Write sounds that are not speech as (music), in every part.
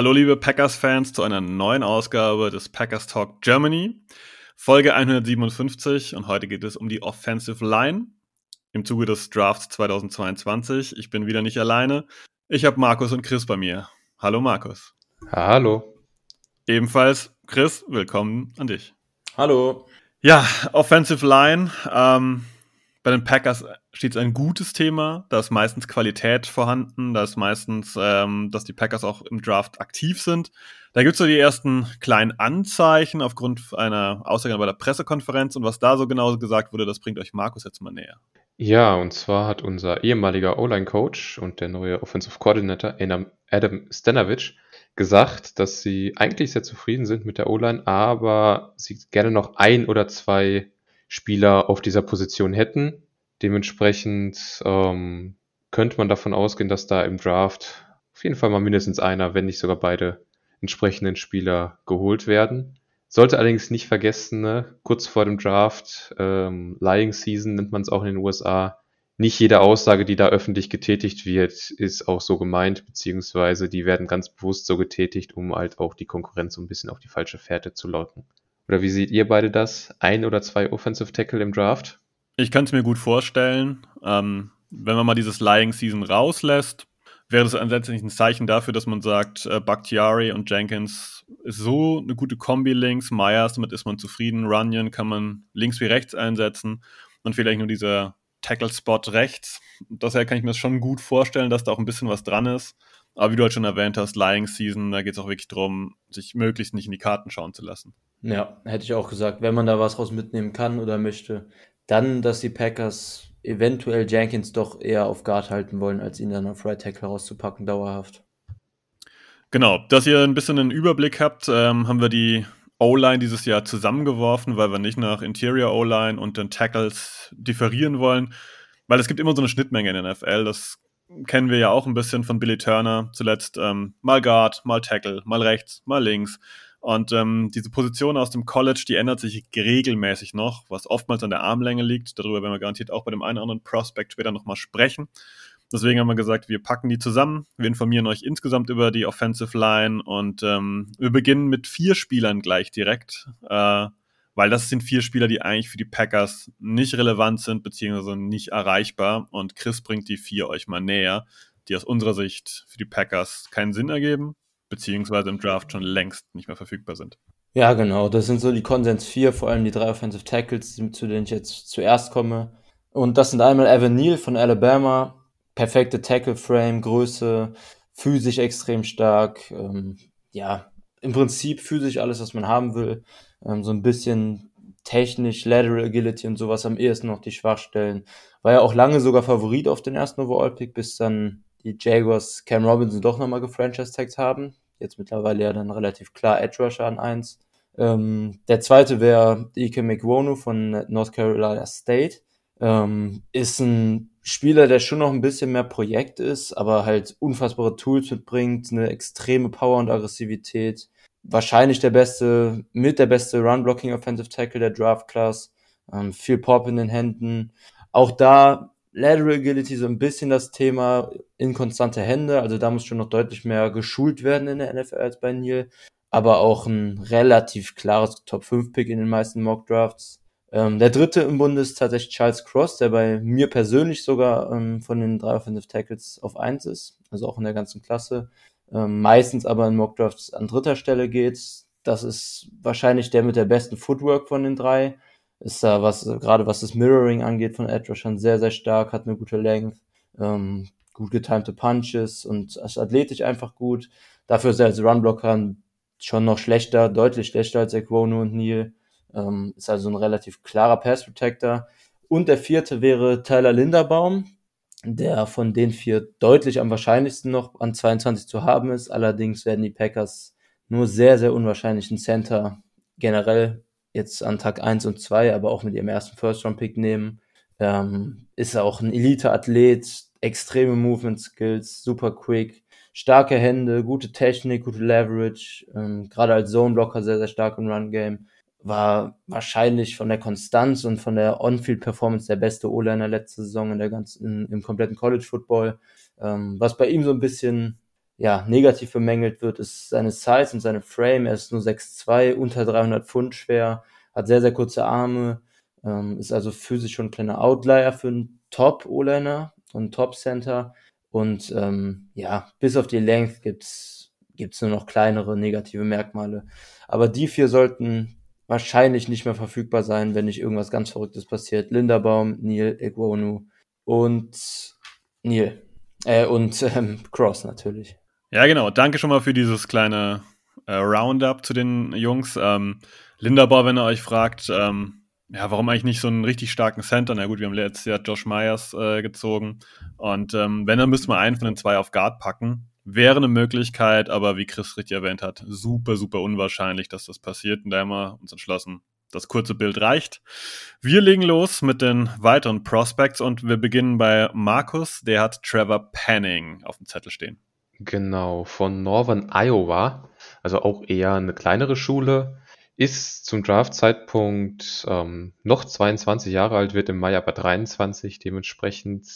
Hallo liebe Packers-Fans zu einer neuen Ausgabe des Packers Talk Germany, Folge 157 und heute geht es um die Offensive Line im Zuge des Drafts 2022. Ich bin wieder nicht alleine. Ich habe Markus und Chris bei mir. Hallo Markus. Hallo. Ebenfalls Chris, willkommen an dich. Hallo. Ja, Offensive Line. Ähm, bei den Packers steht es ein gutes Thema. Da ist meistens Qualität vorhanden. Da ist meistens, ähm, dass die Packers auch im Draft aktiv sind. Da gibt es so die ersten kleinen Anzeichen aufgrund einer Aussage bei der Pressekonferenz. Und was da so genau gesagt wurde, das bringt euch Markus jetzt mal näher. Ja, und zwar hat unser ehemaliger O-Line-Coach und der neue Offensive Coordinator Adam Stanovich gesagt, dass sie eigentlich sehr zufrieden sind mit der O-Line, aber sie gerne noch ein oder zwei Spieler auf dieser Position hätten. Dementsprechend ähm, könnte man davon ausgehen, dass da im Draft auf jeden Fall mal mindestens einer, wenn nicht sogar beide entsprechenden Spieler geholt werden. Sollte allerdings nicht vergessen, ne, kurz vor dem Draft, ähm, Lying Season nennt man es auch in den USA, nicht jede Aussage, die da öffentlich getätigt wird, ist auch so gemeint, beziehungsweise die werden ganz bewusst so getätigt, um halt auch die Konkurrenz so ein bisschen auf die falsche Fährte zu locken. Oder wie seht ihr beide das? Ein oder zwei Offensive Tackle im Draft? Ich kann es mir gut vorstellen. Ähm, wenn man mal dieses Lying Season rauslässt, wäre das letztendlich ein Zeichen dafür, dass man sagt, äh, Bakhtiari und Jenkins ist so eine gute Kombi links, Myers, damit ist man zufrieden, Runyon kann man links wie rechts einsetzen und vielleicht nur dieser Tackle-Spot rechts. Daher kann ich mir das schon gut vorstellen, dass da auch ein bisschen was dran ist. Aber wie du halt schon erwähnt hast, Lying Season, da geht es auch wirklich darum, sich möglichst nicht in die Karten schauen zu lassen. Ja, hätte ich auch gesagt, wenn man da was raus mitnehmen kann oder möchte, dann, dass die Packers eventuell Jenkins doch eher auf Guard halten wollen, als ihn dann auf Right Tackle rauszupacken, dauerhaft. Genau, dass ihr ein bisschen einen Überblick habt, ähm, haben wir die O-Line dieses Jahr zusammengeworfen, weil wir nicht nach Interior O-Line und den Tackles differieren wollen, weil es gibt immer so eine Schnittmenge in der NFL. Das kennen wir ja auch ein bisschen von Billy Turner, zuletzt ähm, mal Guard, mal Tackle, mal rechts, mal links. Und ähm, diese Position aus dem College, die ändert sich regelmäßig noch, was oftmals an der Armlänge liegt. Darüber werden wir garantiert auch bei dem einen oder anderen Prospect später nochmal sprechen. Deswegen haben wir gesagt, wir packen die zusammen. Wir informieren euch insgesamt über die Offensive Line und ähm, wir beginnen mit vier Spielern gleich direkt, äh, weil das sind vier Spieler, die eigentlich für die Packers nicht relevant sind, beziehungsweise nicht erreichbar. Und Chris bringt die vier euch mal näher, die aus unserer Sicht für die Packers keinen Sinn ergeben, beziehungsweise im Draft schon längst nicht mehr verfügbar sind. Ja, genau. Das sind so die Konsens 4, vor allem die drei Offensive Tackles, zu denen ich jetzt zuerst komme. Und das sind einmal Evan Neal von Alabama. Perfekte Tackle-Frame, Größe, physisch extrem stark. Ähm, ja, im Prinzip physisch alles, was man haben will. Ähm, so ein bisschen technisch, Lateral Agility und sowas am ehesten noch die Schwachstellen. War ja auch lange sogar Favorit auf den ersten Overall-Pick, bis dann die Jaguars Cam Robinson doch nochmal gefranchise-tagged haben. Jetzt mittlerweile ja dann relativ klar Edge Rusher an 1. Ähm, der zweite wäre Ike McWonu von North Carolina State. Ähm, ist ein Spieler, der schon noch ein bisschen mehr Projekt ist, aber halt unfassbare Tools mitbringt, eine extreme Power und Aggressivität. Wahrscheinlich der beste, mit der beste Run-Blocking Offensive Tackle der Draft Class. Ähm, viel Pop in den Händen. Auch da Lateral Agility so ein bisschen das Thema, inkonstante Hände, also da muss schon noch deutlich mehr geschult werden in der NFL als bei Neil, aber auch ein relativ klares Top 5 Pick in den meisten Mock Drafts. Ähm, der dritte im Bunde ist tatsächlich Charles Cross, der bei mir persönlich sogar ähm, von den drei Offensive Tackles auf eins ist, also auch in der ganzen Klasse. Ähm, meistens aber in Mock Drafts an dritter Stelle geht. Das ist wahrscheinlich der mit der besten Footwork von den drei ist da was, gerade was das Mirroring angeht von Edge schon sehr, sehr stark, hat eine gute Length, ähm, gut getimte Punches und ist athletisch einfach gut. Dafür ist er als Runblocker schon noch schlechter, deutlich schlechter als Equono und Neil. Ähm, ist also ein relativ klarer Pass Protector. Und der vierte wäre Tyler Linderbaum, der von den vier deutlich am wahrscheinlichsten noch an 22 zu haben ist. Allerdings werden die Packers nur sehr, sehr unwahrscheinlichen Center generell jetzt an Tag 1 und 2, aber auch mit ihrem ersten First-Round-Pick nehmen. Ähm, ist auch ein Elite-Athlet, extreme Movement-Skills, super quick, starke Hände, gute Technik, gute Leverage, ähm, gerade als Zone-Blocker sehr, sehr stark im Run-Game. War wahrscheinlich von der Konstanz und von der On-Field-Performance der beste O-Liner letzte Saison in der ganzen, im kompletten College-Football. Ähm, was bei ihm so ein bisschen ja, negativ bemängelt wird, ist seine Size und seine Frame. Er ist nur 6'2, unter 300 Pfund schwer, hat sehr, sehr kurze Arme, ähm, ist also physisch schon ein kleiner Outlier für einen Top-O-Liner und Top-Center. Und ähm, ja, bis auf die Length gibt's gibt's nur noch kleinere negative Merkmale. Aber die vier sollten wahrscheinlich nicht mehr verfügbar sein, wenn nicht irgendwas ganz Verrücktes passiert. Linderbaum, Neil, Egwonu und Neil. Äh, und (laughs) ähm, Cross natürlich. Ja, genau. Danke schon mal für dieses kleine äh, Roundup zu den Jungs. Ähm, Linderbaum, wenn ihr euch fragt, ähm, ja, warum eigentlich nicht so einen richtig starken Center? Na gut, wir haben letztes Jahr Josh Myers äh, gezogen. Und ähm, wenn, dann müsste man einen von den zwei auf Guard packen. Wäre eine Möglichkeit, aber wie Chris richtig erwähnt hat, super, super unwahrscheinlich, dass das passiert. Und da haben wir uns entschlossen, das kurze Bild reicht. Wir legen los mit den weiteren Prospects und wir beginnen bei Markus. Der hat Trevor Panning auf dem Zettel stehen. Genau, von Northern Iowa, also auch eher eine kleinere Schule ist zum Draft-Zeitpunkt ähm, noch 22 Jahre alt, wird im Mai aber 23, dementsprechend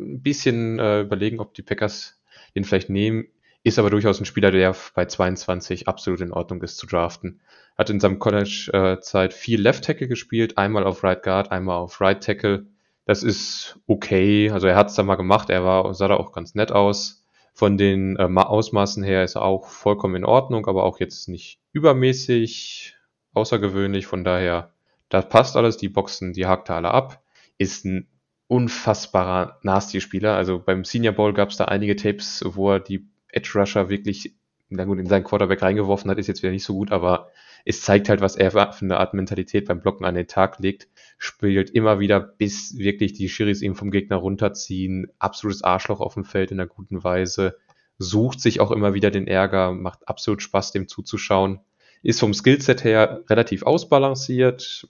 ein bisschen äh, überlegen, ob die Packers den vielleicht nehmen. Ist aber durchaus ein Spieler, der bei 22 absolut in Ordnung ist zu draften. Hat in seinem College-Zeit äh, viel Left Tackle gespielt, einmal auf Right Guard, einmal auf Right Tackle. Das ist okay. Also er hat es da mal gemacht, er war, sah da auch ganz nett aus. Von den äh, Ausmaßen her ist er auch vollkommen in Ordnung, aber auch jetzt nicht übermäßig außergewöhnlich. Von daher, das passt alles. Die Boxen, die hakt er alle ab. Ist ein unfassbarer Nasty-Spieler. Also beim Senior Bowl gab es da einige Tapes, wo er die Edge Rusher wirklich na gut, in seinen Quarterback reingeworfen hat, ist jetzt wieder nicht so gut, aber es zeigt halt, was er für eine Art Mentalität beim Blocken an den Tag legt. Spielt immer wieder, bis wirklich die Schiris ihm vom Gegner runterziehen. Absolutes Arschloch auf dem Feld in einer guten Weise. Sucht sich auch immer wieder den Ärger, macht absolut Spaß, dem zuzuschauen ist vom Skillset her relativ ausbalanciert,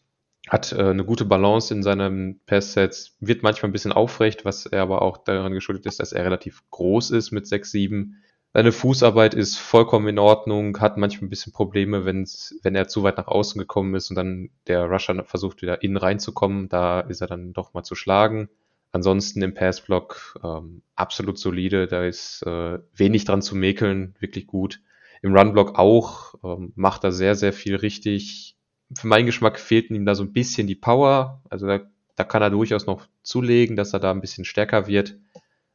hat äh, eine gute Balance in seinem Passsets, wird manchmal ein bisschen aufrecht, was er aber auch daran geschuldet ist, dass er relativ groß ist mit 6'7. Seine Fußarbeit ist vollkommen in Ordnung, hat manchmal ein bisschen Probleme, wenn's, wenn er zu weit nach außen gekommen ist und dann der Rusher versucht wieder innen reinzukommen, da ist er dann doch mal zu schlagen. Ansonsten im Passblock ähm, absolut solide, da ist äh, wenig dran zu mäkeln, wirklich gut. Im Runblock auch, ähm, macht er sehr, sehr viel richtig. Für meinen Geschmack fehlt ihm da so ein bisschen die Power. Also da, da kann er durchaus noch zulegen, dass er da ein bisschen stärker wird.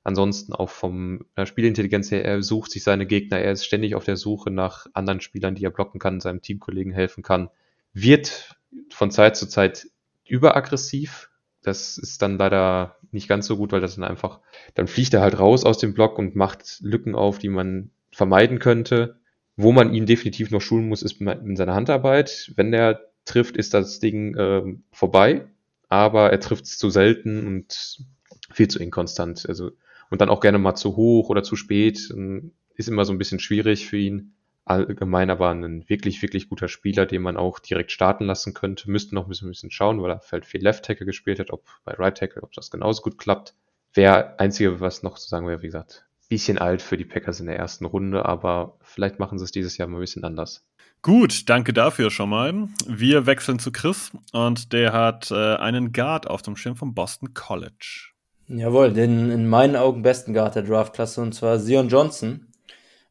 Ansonsten auch vom äh, Spielintelligenz her, er sucht sich seine Gegner, er ist ständig auf der Suche nach anderen Spielern, die er blocken kann, seinem Teamkollegen helfen kann. Wird von Zeit zu Zeit überaggressiv. Das ist dann leider nicht ganz so gut, weil das dann einfach, dann fliegt er halt raus aus dem Block und macht Lücken auf, die man vermeiden könnte. Wo man ihn definitiv noch schulen muss, ist in seiner Handarbeit. Wenn er trifft, ist das Ding äh, vorbei, aber er trifft es zu selten und viel zu inkonstant. Also, und dann auch gerne mal zu hoch oder zu spät. Ähm, ist immer so ein bisschen schwierig für ihn. Allgemein aber ein wirklich, wirklich guter Spieler, den man auch direkt starten lassen könnte. Müsste noch ein bisschen, ein bisschen schauen, weil er halt viel Left Tackle gespielt hat, ob bei Right Tackle, ob das genauso gut klappt. Wäre einzige, was noch zu sagen wäre, wie gesagt, bisschen alt für die Packers in der ersten Runde, aber vielleicht machen sie es dieses Jahr mal ein bisschen anders. Gut, danke dafür schon mal. Wir wechseln zu Chris und der hat äh, einen Guard auf dem Schirm vom Boston College. Jawohl, den in meinen Augen besten Guard der Draftklasse und zwar Zion Johnson.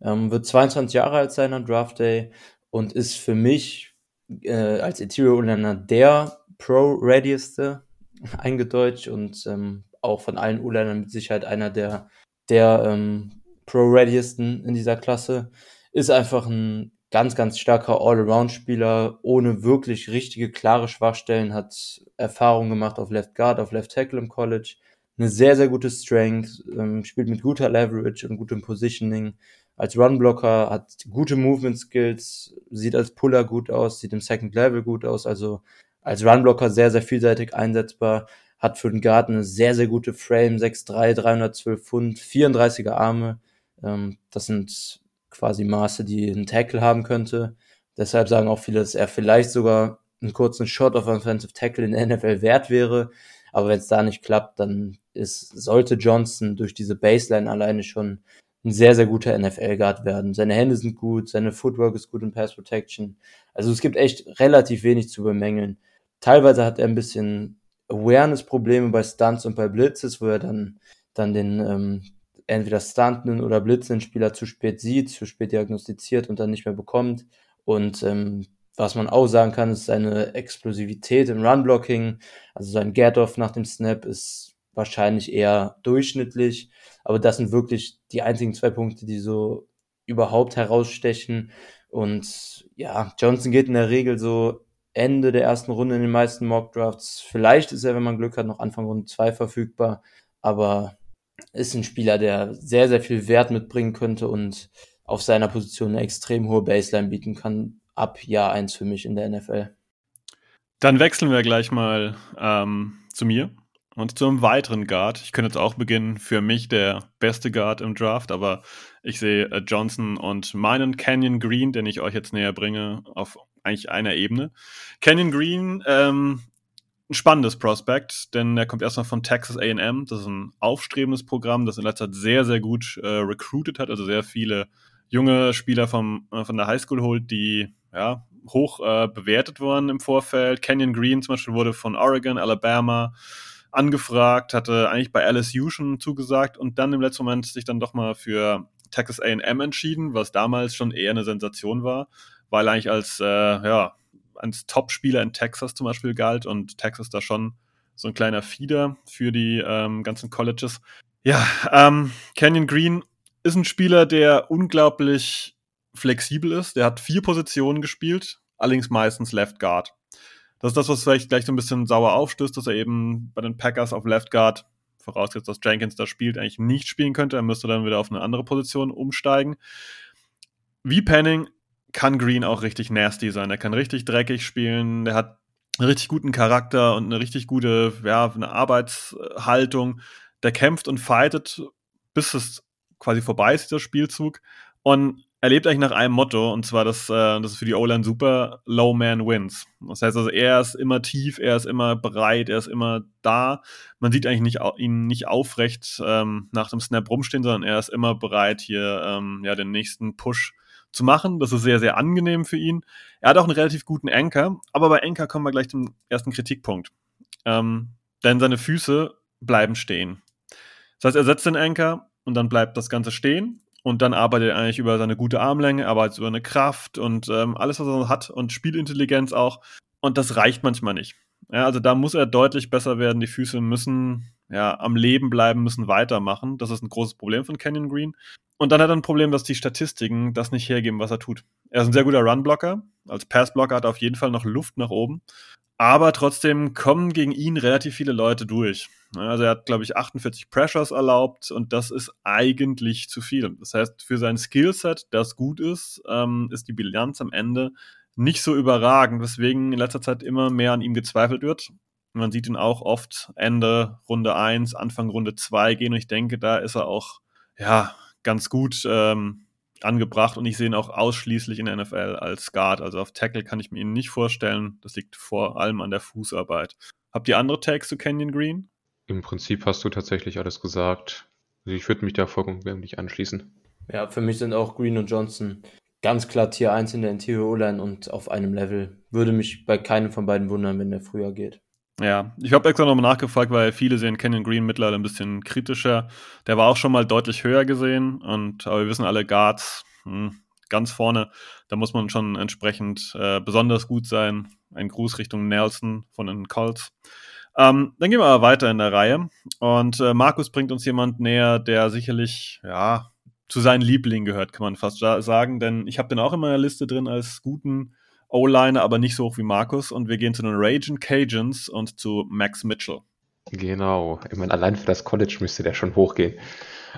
Ähm, wird 22 Jahre alt sein am Draft Day und ist für mich äh, als Interior-Uländer der Pro-Readieste (laughs) eingedeutscht und ähm, auch von allen U-Ländern mit Sicherheit einer der der ähm, Pro-Readiesten in dieser Klasse. Ist einfach ein ganz, ganz starker All-Around-Spieler, ohne wirklich richtige, klare Schwachstellen, hat Erfahrung gemacht auf Left Guard, auf Left Tackle im College. Eine sehr, sehr gute Strength, ähm, spielt mit guter Leverage und gutem Positioning. Als Runblocker hat gute Movement Skills, sieht als Puller gut aus, sieht im Second Level gut aus, also als Runblocker sehr, sehr vielseitig einsetzbar hat für den Guard eine sehr, sehr gute Frame, 6'3, 312 Pfund, 34er Arme. Ähm, das sind quasi Maße, die einen Tackle haben könnte. Deshalb sagen auch viele, dass er vielleicht sogar einen kurzen Shot auf Offensive Tackle in der NFL wert wäre. Aber wenn es da nicht klappt, dann ist, sollte Johnson durch diese Baseline alleine schon ein sehr, sehr guter NFL-Guard werden. Seine Hände sind gut, seine Footwork ist gut in Pass Protection. Also es gibt echt relativ wenig zu bemängeln. Teilweise hat er ein bisschen Awareness-Probleme bei Stunts und bei Blitzes, wo er dann, dann den ähm, entweder Stunten oder blitzenden Spieler zu spät sieht, zu spät diagnostiziert und dann nicht mehr bekommt. Und ähm, was man auch sagen kann, ist seine Explosivität im Run-Blocking. Also sein Get-Off nach dem Snap ist wahrscheinlich eher durchschnittlich. Aber das sind wirklich die einzigen zwei Punkte, die so überhaupt herausstechen. Und ja, Johnson geht in der Regel so Ende der ersten Runde in den meisten Mock Drafts. Vielleicht ist er, wenn man Glück hat, noch Anfang Runde 2 verfügbar. Aber ist ein Spieler, der sehr, sehr viel Wert mitbringen könnte und auf seiner Position eine extrem hohe Baseline bieten kann. Ab Jahr 1 für mich in der NFL. Dann wechseln wir gleich mal ähm, zu mir. Und zu einem weiteren Guard. Ich könnte jetzt auch beginnen, für mich der beste Guard im Draft, aber ich sehe äh, Johnson und meinen Canyon Green, den ich euch jetzt näher bringe, auf eigentlich einer Ebene. Canyon Green, ähm, ein spannendes Prospect, denn er kommt erstmal von Texas AM. Das ist ein aufstrebendes Programm, das in letzter Zeit sehr, sehr gut äh, recruited hat, also sehr viele junge Spieler vom, äh, von der Highschool holt, die ja, hoch äh, bewertet wurden im Vorfeld. Canyon Green zum Beispiel wurde von Oregon, Alabama, angefragt, hatte eigentlich bei LSU schon zugesagt und dann im letzten Moment sich dann doch mal für Texas AM entschieden, was damals schon eher eine Sensation war, weil eigentlich als, äh, ja, als Top-Spieler in Texas zum Beispiel galt und Texas da schon so ein kleiner Feeder für die ähm, ganzen Colleges. Ja, ähm, Canyon Green ist ein Spieler, der unglaublich flexibel ist. Der hat vier Positionen gespielt, allerdings meistens Left Guard. Das ist das, was vielleicht gleich so ein bisschen sauer aufstößt, dass er eben bei den Packers auf Left Guard, vorausgesetzt, dass Jenkins da spielt, eigentlich nicht spielen könnte. Er müsste dann wieder auf eine andere Position umsteigen. Wie Penning kann Green auch richtig nasty sein. Er kann richtig dreckig spielen. Der hat einen richtig guten Charakter und eine richtig gute, ja, eine Arbeitshaltung. Der kämpft und fightet, bis es quasi vorbei ist, dieser Spielzug. Und er lebt eigentlich nach einem Motto, und zwar, dass, äh, das ist für die O-Line super, Low Man wins. Das heißt also, er ist immer tief, er ist immer bereit, er ist immer da. Man sieht eigentlich nicht, ihn nicht aufrecht ähm, nach dem Snap rumstehen, sondern er ist immer bereit, hier ähm, ja, den nächsten Push zu machen. Das ist sehr, sehr angenehm für ihn. Er hat auch einen relativ guten Anker, aber bei Anker kommen wir gleich zum ersten Kritikpunkt. Ähm, denn seine Füße bleiben stehen. Das heißt, er setzt den Anker und dann bleibt das Ganze stehen und dann arbeitet er eigentlich über seine gute Armlänge, arbeitet über eine Kraft und ähm, alles, was er hat und Spielintelligenz auch. Und das reicht manchmal nicht. Ja, also da muss er deutlich besser werden. Die Füße müssen ja, am Leben bleiben, müssen weitermachen. Das ist ein großes Problem von Canyon Green. Und dann hat er ein Problem, dass die Statistiken das nicht hergeben, was er tut. Er ist ein sehr guter Runblocker. Als Passblocker hat er auf jeden Fall noch Luft nach oben. Aber trotzdem kommen gegen ihn relativ viele Leute durch. Also er hat, glaube ich, 48 Pressures erlaubt und das ist eigentlich zu viel. Das heißt, für sein Skillset, das gut ist, ähm, ist die Bilanz am Ende nicht so überragend, weswegen in letzter Zeit immer mehr an ihm gezweifelt wird. Man sieht ihn auch oft Ende Runde 1, Anfang Runde 2 gehen und ich denke, da ist er auch ja, ganz gut ähm, angebracht und ich sehe ihn auch ausschließlich in der NFL als Guard. Also auf Tackle kann ich mir ihn nicht vorstellen. Das liegt vor allem an der Fußarbeit. Habt ihr andere Tags zu Canyon Green? Im Prinzip hast du tatsächlich alles gesagt. Also ich würde mich da vollkommen anschließen. Ja, für mich sind auch Green und Johnson ganz klar Tier 1 in der Interior O-Line und auf einem Level. Würde mich bei keinem von beiden wundern, wenn der früher geht. Ja, ich habe extra nochmal nachgefragt, weil viele sehen Canyon Green mittlerweile ein bisschen kritischer. Der war auch schon mal deutlich höher gesehen und aber wir wissen alle Guards hm, ganz vorne, da muss man schon entsprechend äh, besonders gut sein. Ein Gruß Richtung Nelson von den Colts. Ähm, dann gehen wir aber weiter in der Reihe und äh, Markus bringt uns jemand näher, der sicherlich ja zu seinen Lieblingen gehört, kann man fast sagen, denn ich habe den auch in meiner Liste drin als guten O-Liner, aber nicht so hoch wie Markus. Und wir gehen zu den Raging Cajuns und zu Max Mitchell. Genau. Ich meine, allein für das College müsste der schon hochgehen.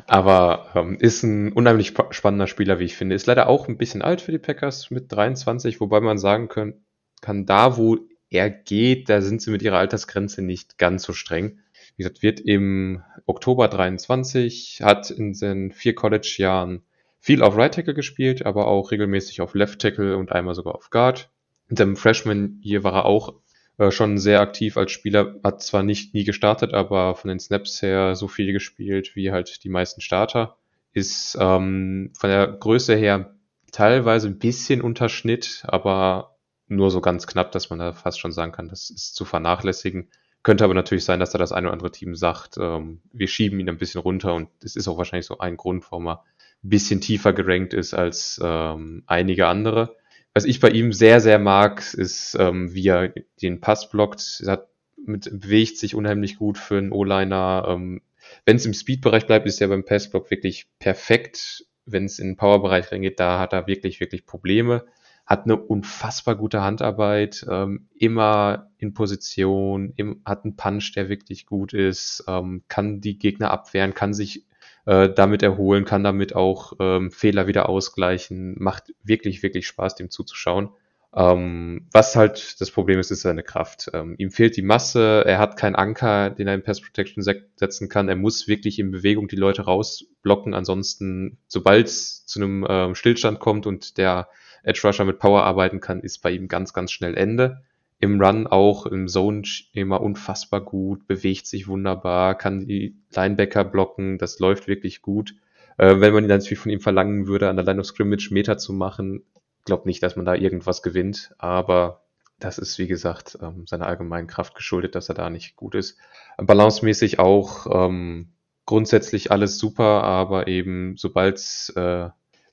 Aber ähm, ist ein unheimlich spannender Spieler, wie ich finde. Ist leider auch ein bisschen alt für die Packers mit 23, wobei man sagen können, kann, da wo er geht, da sind sie mit ihrer Altersgrenze nicht ganz so streng. Wie gesagt, wird im Oktober 23, hat in seinen vier College-Jahren viel auf Right Tackle gespielt, aber auch regelmäßig auf Left Tackle und einmal sogar auf Guard. In dem Freshman hier war er auch äh, schon sehr aktiv als Spieler, hat zwar nicht nie gestartet, aber von den Snaps her so viel gespielt wie halt die meisten Starter. Ist ähm, von der Größe her teilweise ein bisschen Unterschnitt, aber nur so ganz knapp, dass man da fast schon sagen kann, das ist zu vernachlässigen. Könnte aber natürlich sein, dass da das eine oder andere Team sagt, ähm, wir schieben ihn ein bisschen runter und das ist auch wahrscheinlich so ein Grund, warum er ein bisschen tiefer gerankt ist als ähm, einige andere. Was ich bei ihm sehr, sehr mag, ist, ähm, wie er den Pass blockt. Er hat mit, bewegt sich unheimlich gut für einen O-Liner. Ähm, Wenn es im Speed-Bereich bleibt, ist er beim Passblock wirklich perfekt. Wenn es in den Power-Bereich reingeht, da hat er wirklich, wirklich Probleme hat eine unfassbar gute Handarbeit, ähm, immer in Position, im, hat einen Punch, der wirklich gut ist, ähm, kann die Gegner abwehren, kann sich äh, damit erholen, kann damit auch ähm, Fehler wieder ausgleichen, macht wirklich, wirklich Spaß, dem zuzuschauen. Ähm, was halt das Problem ist, ist seine Kraft. Ähm, ihm fehlt die Masse, er hat keinen Anker, den er in Pass Protection setzen kann. Er muss wirklich in Bewegung die Leute rausblocken. Ansonsten, sobald es zu einem ähm, Stillstand kommt und der Edge Rusher mit Power arbeiten kann, ist bei ihm ganz, ganz schnell Ende. Im Run auch, im Zone immer unfassbar gut, bewegt sich wunderbar, kann die Linebacker blocken, das läuft wirklich gut. Äh, wenn man dann viel von ihm verlangen würde, an der Line of Scrimmage Meter zu machen, glaube nicht, dass man da irgendwas gewinnt, aber das ist, wie gesagt, ähm, seiner allgemeinen Kraft geschuldet, dass er da nicht gut ist. Balancemäßig auch ähm, grundsätzlich alles super, aber eben sobald äh,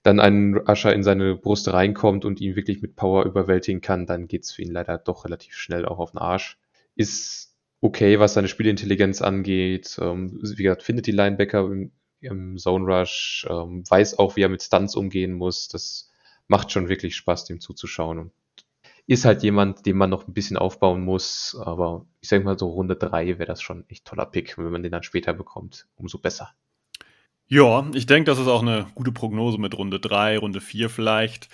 dann ein Ascher in seine Brust reinkommt und ihn wirklich mit Power überwältigen kann, dann geht's für ihn leider doch relativ schnell auch auf den Arsch. Ist okay, was seine Spielintelligenz angeht. Ähm, wie gesagt, findet die Linebacker im, im Zone Rush, ähm, weiß auch, wie er mit Stunts umgehen muss. Das macht schon wirklich Spaß, dem zuzuschauen. Und ist halt jemand, den man noch ein bisschen aufbauen muss. Aber ich sag mal so Runde drei wäre das schon echt toller Pick. Wenn man den dann später bekommt, umso besser. Ja, ich denke, das ist auch eine gute Prognose mit Runde 3, Runde 4 vielleicht.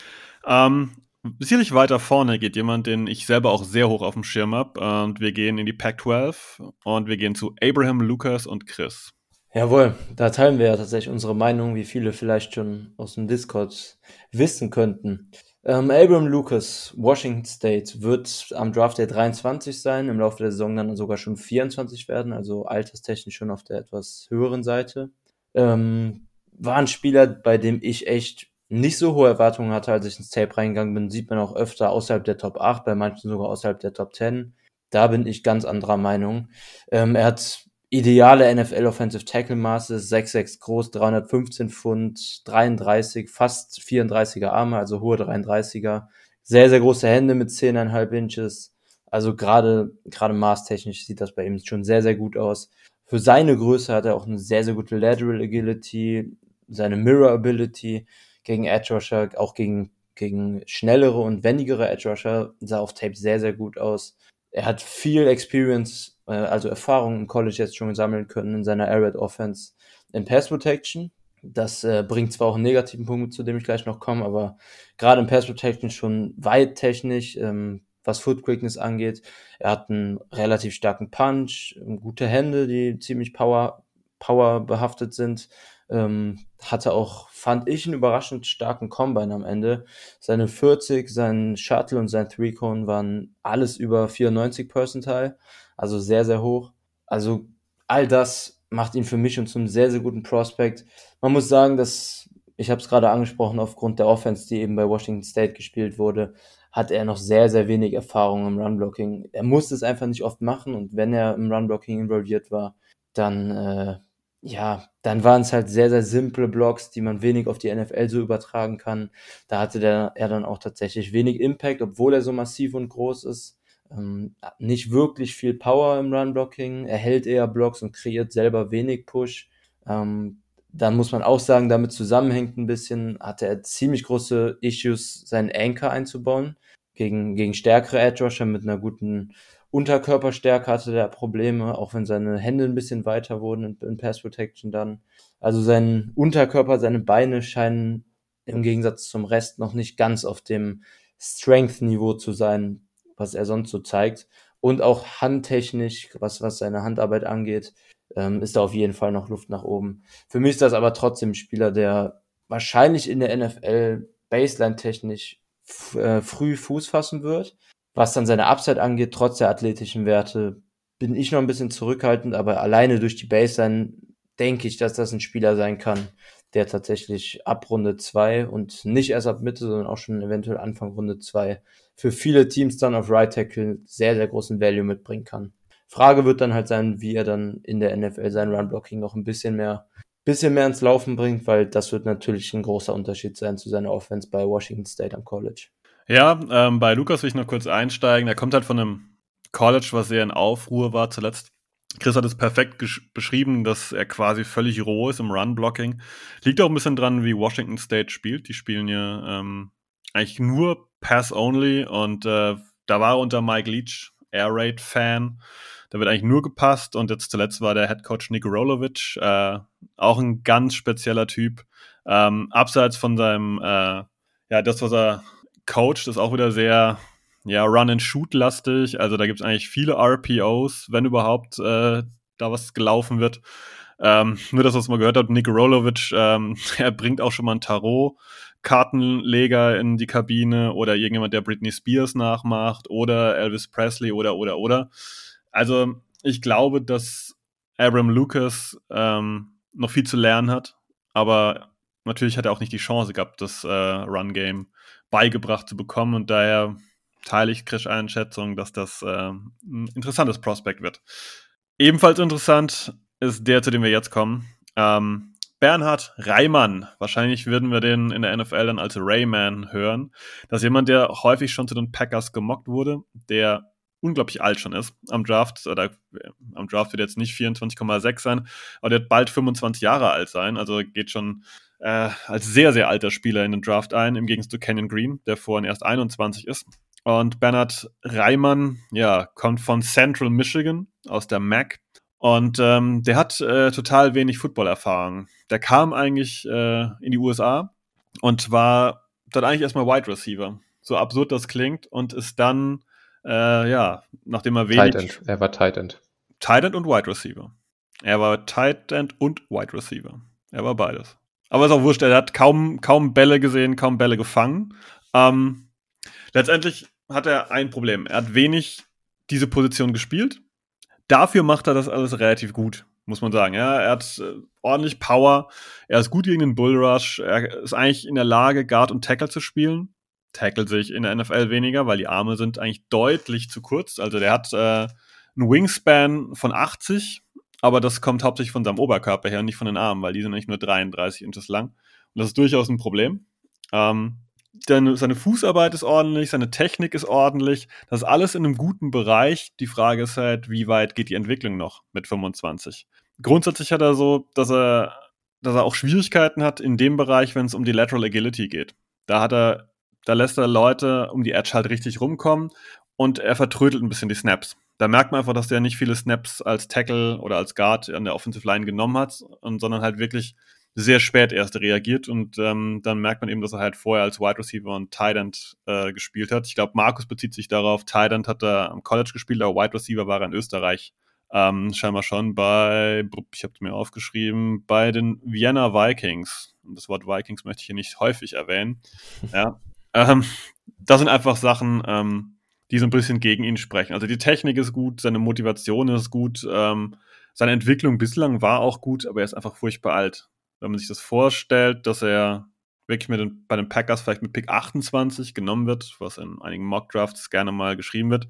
Ähm, sicherlich weiter vorne geht jemand, den ich selber auch sehr hoch auf dem Schirm habe. Und wir gehen in die Pac-12 und wir gehen zu Abraham, Lucas und Chris. Jawohl, da teilen wir ja tatsächlich unsere Meinung, wie viele vielleicht schon aus dem Discord wissen könnten. Ähm, Abraham Lucas, Washington State, wird am Draft Day 23 sein, im Laufe der Saison dann sogar schon 24 werden, also alterstechnisch schon auf der etwas höheren Seite. Ähm, war ein Spieler, bei dem ich echt nicht so hohe Erwartungen hatte, als ich ins Tape reingegangen bin. Sieht man auch öfter außerhalb der Top 8, bei manchen sogar außerhalb der Top 10. Da bin ich ganz anderer Meinung. Ähm, er hat ideale NFL Offensive Tackle Maße, 6'6 groß, 315 Pfund, 33, fast 34er Arme, also hohe 33er. Sehr, sehr große Hände mit 10,5 Inches. Also gerade, gerade maßtechnisch sieht das bei ihm schon sehr, sehr gut aus für seine Größe hat er auch eine sehr, sehr gute Lateral Agility, seine Mirror Ability gegen Edge Rusher, auch gegen, gegen schnellere und wendigere Edge Rusher sah auf Tape sehr, sehr gut aus. Er hat viel Experience, äh, also Erfahrung im College jetzt schon sammeln können in seiner Air Offense in Pass Protection. Das äh, bringt zwar auch einen negativen Punkt, zu dem ich gleich noch komme, aber gerade im Pass Protection schon weit technisch. Ähm, was Foot Quickness angeht. Er hat einen relativ starken Punch, gute Hände, die ziemlich power, power behaftet sind. Ähm, hatte auch, fand ich, einen überraschend starken Combine am Ende. Seine 40, sein Shuttle und sein Three-Cone waren alles über 94 Percentile, also sehr, sehr hoch. Also all das macht ihn für mich und zum sehr, sehr guten Prospect. Man muss sagen, dass, ich habe es gerade angesprochen, aufgrund der Offense, die eben bei Washington State gespielt wurde, hat er noch sehr, sehr wenig Erfahrung im Runblocking. Er musste es einfach nicht oft machen und wenn er im Runblocking involviert war, dann, äh, ja, dann waren es halt sehr, sehr simple Blocks, die man wenig auf die NFL so übertragen kann. Da hatte der, er dann auch tatsächlich wenig Impact, obwohl er so massiv und groß ist. Ähm, nicht wirklich viel Power im Runblocking. Er hält eher Blocks und kreiert selber wenig Push. Ähm, dann muss man auch sagen, damit zusammenhängt ein bisschen, hatte er ziemlich große Issues, seinen Anchor einzubauen. Gegen, gegen stärkere Edge Rusher mit einer guten Unterkörperstärke hatte der Probleme, auch wenn seine Hände ein bisschen weiter wurden in, in Pass Protection dann. Also sein Unterkörper, seine Beine scheinen im Gegensatz zum Rest noch nicht ganz auf dem Strength-Niveau zu sein, was er sonst so zeigt. Und auch handtechnisch, was, was seine Handarbeit angeht, ähm, ist da auf jeden Fall noch Luft nach oben. Für mich ist das aber trotzdem ein Spieler, der wahrscheinlich in der NFL Baseline-technisch äh, früh Fuß fassen wird. Was dann seine Upside angeht, trotz der athletischen Werte, bin ich noch ein bisschen zurückhaltend, aber alleine durch die Baseline denke ich, dass das ein Spieler sein kann, der tatsächlich ab Runde zwei und nicht erst ab Mitte, sondern auch schon eventuell Anfang Runde zwei für viele Teams dann auf Right Tackle sehr, sehr großen Value mitbringen kann. Frage wird dann halt sein, wie er dann in der NFL sein Run Blocking noch ein bisschen mehr, bisschen mehr ins Laufen bringt, weil das wird natürlich ein großer Unterschied sein zu seiner Offense bei Washington State am College. Ja, ähm, bei Lukas will ich noch kurz einsteigen. Er kommt halt von einem College, was sehr in Aufruhr war zuletzt. Chris hat es perfekt beschrieben, dass er quasi völlig roh ist im Run-Blocking. Liegt auch ein bisschen dran, wie Washington State spielt. Die spielen ja ähm, eigentlich nur Pass-Only und äh, da war er unter Mike Leach Air Raid-Fan. Da wird eigentlich nur gepasst und jetzt zuletzt war der Head Coach Nick Rolovic, äh, auch ein ganz spezieller Typ. Ähm, abseits von seinem, äh, ja, das, was er coacht, ist auch wieder sehr ja, Run-and-Shoot-lastig. Also da gibt es eigentlich viele RPOs, wenn überhaupt äh, da was gelaufen wird. Ähm, nur das, was man gehört hat, Nick Rolovic, ähm, (laughs) er bringt auch schon mal ein Tarot. Kartenleger in die Kabine oder irgendjemand, der Britney Spears nachmacht oder Elvis Presley oder oder oder. Also ich glaube, dass Abram Lucas ähm, noch viel zu lernen hat, aber natürlich hat er auch nicht die Chance gehabt, das äh, Run-Game beigebracht zu bekommen und daher teile ich Krisch Einschätzung, dass das äh, ein interessantes Prospekt wird. Ebenfalls interessant ist der, zu dem wir jetzt kommen. Ähm, Bernhard Reimann. Wahrscheinlich würden wir den in der NFL dann als Rayman hören. Das ist jemand, der häufig schon zu den Packers gemockt wurde, der unglaublich alt schon ist am Draft. Oder äh, am Draft wird jetzt nicht 24,6 sein, aber der wird bald 25 Jahre alt sein. Also geht schon äh, als sehr, sehr alter Spieler in den Draft ein, im Gegensatz zu Kenyon Green, der vorhin erst 21 ist. Und Bernhard Reimann, ja, kommt von Central Michigan aus der MAC. Und ähm, der hat äh, total wenig Footballerfahrung. Der kam eigentlich äh, in die USA und war dann eigentlich erstmal Wide Receiver. So absurd das klingt. Und ist dann, äh, ja, nachdem er wenig. Tight End. Er war Tight End. Tight End und Wide Receiver. Er war Tight End und Wide Receiver. Er war beides. Aber ist auch wurscht, er hat kaum, kaum Bälle gesehen, kaum Bälle gefangen. Ähm, letztendlich hat er ein Problem. Er hat wenig diese Position gespielt. Dafür macht er das alles relativ gut, muss man sagen. Ja, er hat äh, ordentlich Power. Er ist gut gegen den Bullrush. Er ist eigentlich in der Lage, Guard und Tackle zu spielen. Tackle sich in der NFL weniger, weil die Arme sind eigentlich deutlich zu kurz. Also der hat äh, einen Wingspan von 80, aber das kommt hauptsächlich von seinem Oberkörper her, nicht von den Armen, weil die sind eigentlich nur 33 Inches lang. Und das ist durchaus ein Problem. Ähm, seine, seine Fußarbeit ist ordentlich, seine Technik ist ordentlich. Das ist alles in einem guten Bereich. Die Frage ist halt, wie weit geht die Entwicklung noch mit 25? Grundsätzlich hat er so, dass er, dass er auch Schwierigkeiten hat in dem Bereich, wenn es um die Lateral Agility geht. Da hat er, da lässt er Leute um die Edge halt richtig rumkommen und er vertrödelt ein bisschen die Snaps. Da merkt man einfach, dass der nicht viele Snaps als Tackle oder als Guard an der Offensive Line genommen hat, sondern halt wirklich sehr spät erst reagiert und ähm, dann merkt man eben, dass er halt vorher als Wide Receiver und Tight End äh, gespielt hat. Ich glaube, Markus bezieht sich darauf, Tight End hat er am College gespielt, aber Wide Receiver war er in Österreich. Ähm, scheinbar schon bei, ich habe es mir aufgeschrieben, bei den Vienna Vikings. Und das Wort Vikings möchte ich hier nicht häufig erwähnen. Ja. Ähm, das sind einfach Sachen, ähm, die so ein bisschen gegen ihn sprechen. Also die Technik ist gut, seine Motivation ist gut, ähm, seine Entwicklung bislang war auch gut, aber er ist einfach furchtbar alt wenn man sich das vorstellt, dass er wirklich mit den, bei den Packers vielleicht mit Pick 28 genommen wird, was in einigen Mock-Drafts gerne mal geschrieben wird,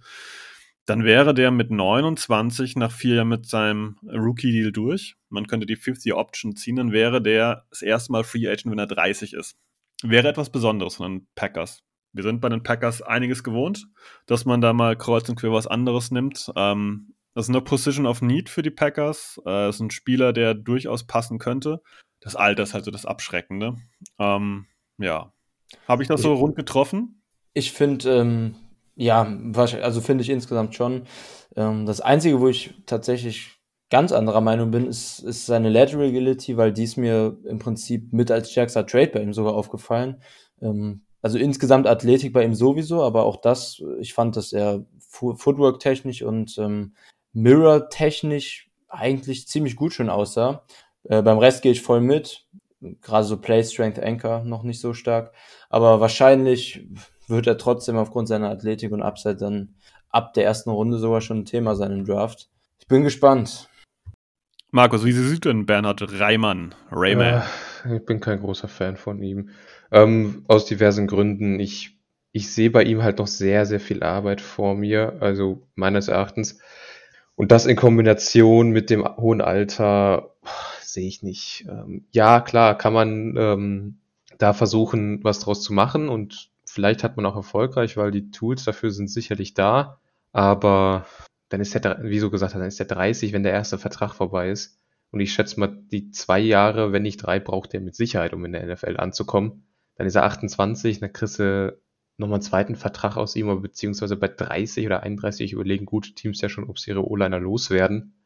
dann wäre der mit 29 nach vier Jahren mit seinem Rookie-Deal durch. Man könnte die 50-Year-Option ziehen, dann wäre der das erste Mal Free Agent, wenn er 30 ist. Wäre etwas Besonderes von den Packers. Wir sind bei den Packers einiges gewohnt, dass man da mal kreuz und quer was anderes nimmt. Ähm, das ist eine Position of Need für die Packers. Äh, das ist ein Spieler, der durchaus passen könnte das Alter ist halt so das Abschreckende. Ähm, ja. Habe ich das so rund getroffen? Ich finde, ähm, ja, also finde ich insgesamt schon. Ähm, das Einzige, wo ich tatsächlich ganz anderer Meinung bin, ist, ist seine Lateral Agility, weil die ist mir im Prinzip mit als stärkster Trade bei ihm sogar aufgefallen. Ähm, also insgesamt Athletik bei ihm sowieso, aber auch das, ich fand, dass er Footwork-technisch und ähm, Mirror-technisch eigentlich ziemlich gut schon aussah. Äh, beim Rest gehe ich voll mit. gerade so Play Strength Anchor noch nicht so stark. Aber wahrscheinlich wird er trotzdem aufgrund seiner Athletik und Upside dann ab der ersten Runde sogar schon ein Thema sein im Draft. Ich bin gespannt. Markus, wie sieht denn Bernhard Reimann? Rayman? Äh, ich bin kein großer Fan von ihm. Ähm, aus diversen Gründen. Ich, ich sehe bei ihm halt noch sehr, sehr viel Arbeit vor mir, also meines Erachtens. Und das in Kombination mit dem hohen Alter sehe ich nicht. Ähm, ja, klar, kann man ähm, da versuchen, was draus zu machen und vielleicht hat man auch erfolgreich, weil die Tools dafür sind sicherlich da. Aber dann ist der, wie so gesagt, dann ist der 30, wenn der erste Vertrag vorbei ist. Und ich schätze mal, die zwei Jahre, wenn nicht drei, braucht er mit Sicherheit, um in der NFL anzukommen. Dann ist er 28, dann kriegst du nochmal einen zweiten Vertrag aus ihm, beziehungsweise bei 30 oder 31 überlegen gute Teams ja schon, ob sie ihre O-Liner loswerden.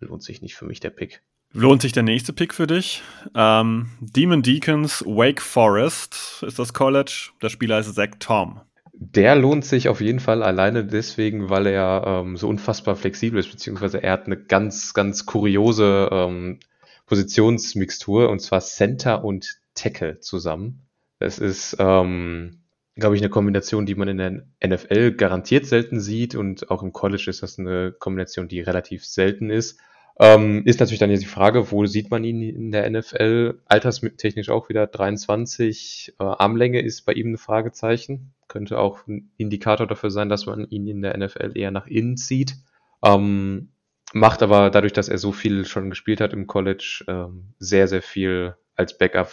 Lohnt sich nicht für mich der Pick. Lohnt sich der nächste Pick für dich? Ähm, Demon Deacons, Wake Forest ist das College. Der Spieler heißt Zach Tom. Der lohnt sich auf jeden Fall alleine deswegen, weil er ähm, so unfassbar flexibel ist, beziehungsweise er hat eine ganz, ganz kuriose ähm, Positionsmixtur und zwar Center und Tackle zusammen. Das ist, ähm, glaube ich, eine Kombination, die man in der NFL garantiert selten sieht und auch im College ist das eine Kombination, die relativ selten ist. Ähm, ist natürlich dann jetzt die Frage, wo sieht man ihn in der NFL? Alterstechnisch auch wieder 23. Äh, Armlänge ist bei ihm ein Fragezeichen. Könnte auch ein Indikator dafür sein, dass man ihn in der NFL eher nach innen zieht. Ähm, macht aber dadurch, dass er so viel schon gespielt hat im College, ähm, sehr, sehr viel als Backup,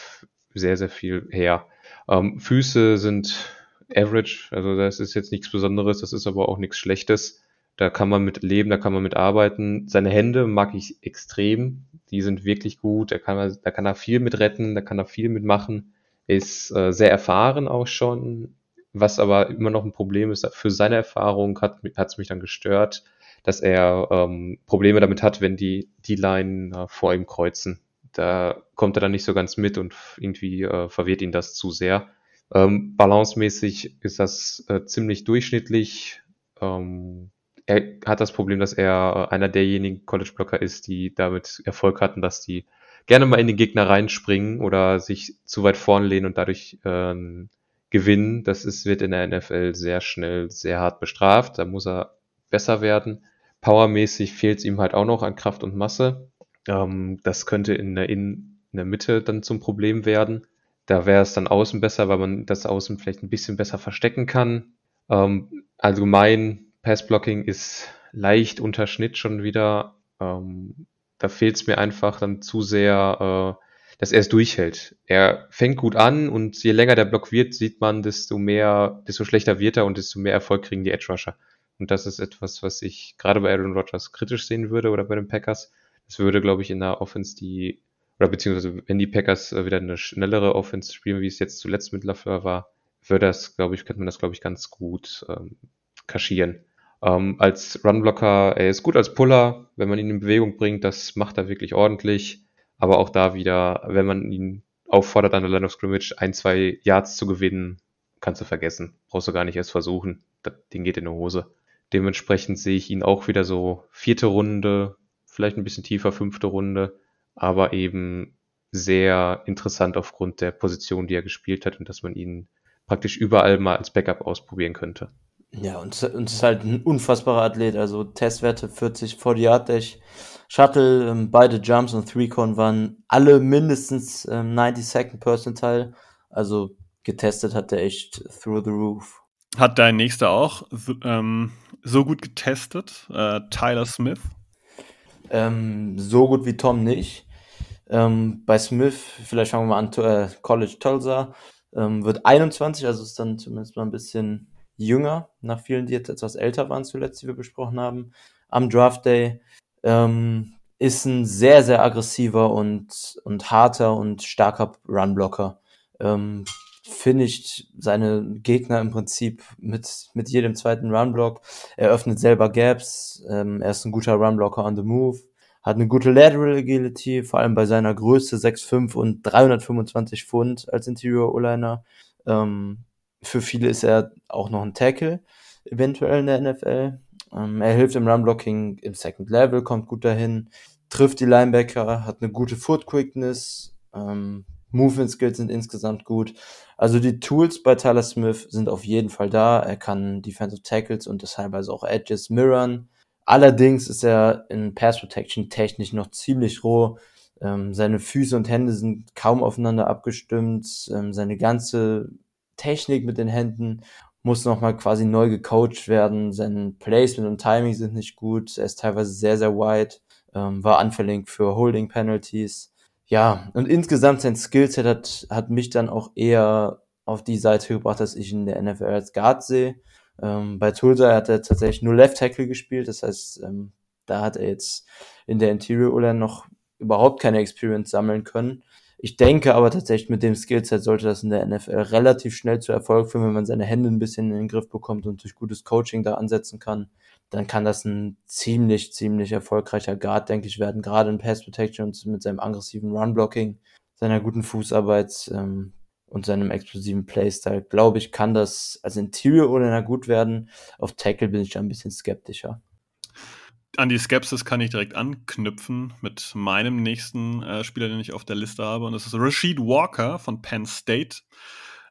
sehr, sehr viel her. Ähm, Füße sind average, also das ist jetzt nichts Besonderes, das ist aber auch nichts Schlechtes. Da kann man mit leben, da kann man mit arbeiten. Seine Hände mag ich extrem. Die sind wirklich gut. Da kann, da kann er viel mit retten, da kann er viel mitmachen. Ist äh, sehr erfahren auch schon. Was aber immer noch ein Problem ist, für seine Erfahrung hat es mich dann gestört, dass er ähm, Probleme damit hat, wenn die die Line äh, vor ihm kreuzen. Da kommt er dann nicht so ganz mit und irgendwie äh, verwirrt ihn das zu sehr. Ähm, balancemäßig ist das äh, ziemlich durchschnittlich. Ähm, er hat das Problem, dass er einer derjenigen College-Blocker ist, die damit Erfolg hatten, dass die gerne mal in den Gegner reinspringen oder sich zu weit vorn lehnen und dadurch ähm, gewinnen. Das ist, wird in der NFL sehr schnell sehr hart bestraft. Da muss er besser werden. Powermäßig fehlt es ihm halt auch noch an Kraft und Masse. Ähm, das könnte in der, in, in der Mitte dann zum Problem werden. Da wäre es dann außen besser, weil man das Außen vielleicht ein bisschen besser verstecken kann. Ähm, allgemein Passblocking ist leicht unter Schnitt schon wieder. Ähm, da fehlt es mir einfach dann zu sehr, äh, dass er es durchhält. Er fängt gut an und je länger der Block wird, sieht man, desto mehr, desto schlechter wird er und desto mehr Erfolg kriegen die Edge Rusher. Und das ist etwas, was ich gerade bei Aaron Rodgers kritisch sehen würde oder bei den Packers. Das würde, glaube ich, in der Offense die, oder beziehungsweise wenn die Packers äh, wieder eine schnellere Offense spielen, wie es jetzt zuletzt mit LaFleur war, würde das, glaube ich, könnte man das, glaube ich, ganz gut ähm, kaschieren. Ähm, als Runblocker, er ist gut als Puller, wenn man ihn in Bewegung bringt, das macht er wirklich ordentlich. Aber auch da wieder, wenn man ihn auffordert, an der Line of Scrimmage ein, zwei Yards zu gewinnen, kannst du vergessen. Brauchst du gar nicht erst versuchen. Das Ding geht in die Hose. Dementsprechend sehe ich ihn auch wieder so vierte Runde, vielleicht ein bisschen tiefer, fünfte Runde, aber eben sehr interessant aufgrund der Position, die er gespielt hat und dass man ihn praktisch überall mal als Backup ausprobieren könnte. Ja, und, und ist halt ein unfassbarer Athlet. Also Testwerte 40 vor die Yard Dash, Shuttle, ähm, beide Jumps und Three-Con waren alle mindestens ähm, 90 Second Percentile. Also getestet hat er echt through the roof. Hat dein nächster auch ähm, so gut getestet? Äh, Tyler Smith? Ähm, so gut wie Tom nicht. Ähm, bei Smith, vielleicht fangen wir mal an, äh, College Tulsa, ähm, wird 21, also ist dann zumindest mal ein bisschen jünger, nach vielen, die jetzt etwas älter waren zuletzt, die wir besprochen haben, am Draft Day. Ähm, ist ein sehr, sehr aggressiver und, und harter und starker Runblocker. Ähm, finisht seine Gegner im Prinzip mit, mit jedem zweiten Runblock. Er öffnet selber Gaps. Ähm, er ist ein guter Runblocker on the move. Hat eine gute Lateral Agility, vor allem bei seiner Größe 6'5 und 325 Pfund als Interior O-Liner. Ähm, für viele ist er auch noch ein Tackle, eventuell in der NFL. Ähm, er hilft im Run-Blocking im Second Level, kommt gut dahin, trifft die Linebacker, hat eine gute Foot Quickness, Ähm, Movement Skills sind insgesamt gut. Also die Tools bei Tyler Smith sind auf jeden Fall da. Er kann Defensive Tackles und deshalb also auch Edges mirrorn. Allerdings ist er in Pass Protection technisch noch ziemlich roh. Ähm, seine Füße und Hände sind kaum aufeinander abgestimmt. Ähm, seine ganze Technik mit den Händen muss nochmal quasi neu gecoacht werden. Sein Placement und Timing sind nicht gut. Er ist teilweise sehr, sehr wide, ähm, war anfällig für Holding Penalties. Ja, und insgesamt sein Skillset hat, hat mich dann auch eher auf die Seite gebracht, dass ich in der NFL als Guard sehe. Ähm, bei Tulsa hat er tatsächlich nur Left Tackle gespielt, das heißt, ähm, da hat er jetzt in der Interior O-Line noch überhaupt keine Experience sammeln können. Ich denke aber tatsächlich, mit dem Skillset sollte das in der NFL relativ schnell zu Erfolg führen, wenn man seine Hände ein bisschen in den Griff bekommt und durch gutes Coaching da ansetzen kann. Dann kann das ein ziemlich, ziemlich erfolgreicher Guard, denke ich, werden, gerade in Pass Protection und mit seinem aggressiven Run-Blocking, seiner guten Fußarbeit ähm, und seinem explosiven Playstyle. Glaube ich, kann das als Interior oder gut werden. Auf Tackle bin ich da ein bisschen skeptischer an die Skepsis kann ich direkt anknüpfen mit meinem nächsten äh, Spieler, den ich auf der Liste habe. Und das ist Rashid Walker von Penn State.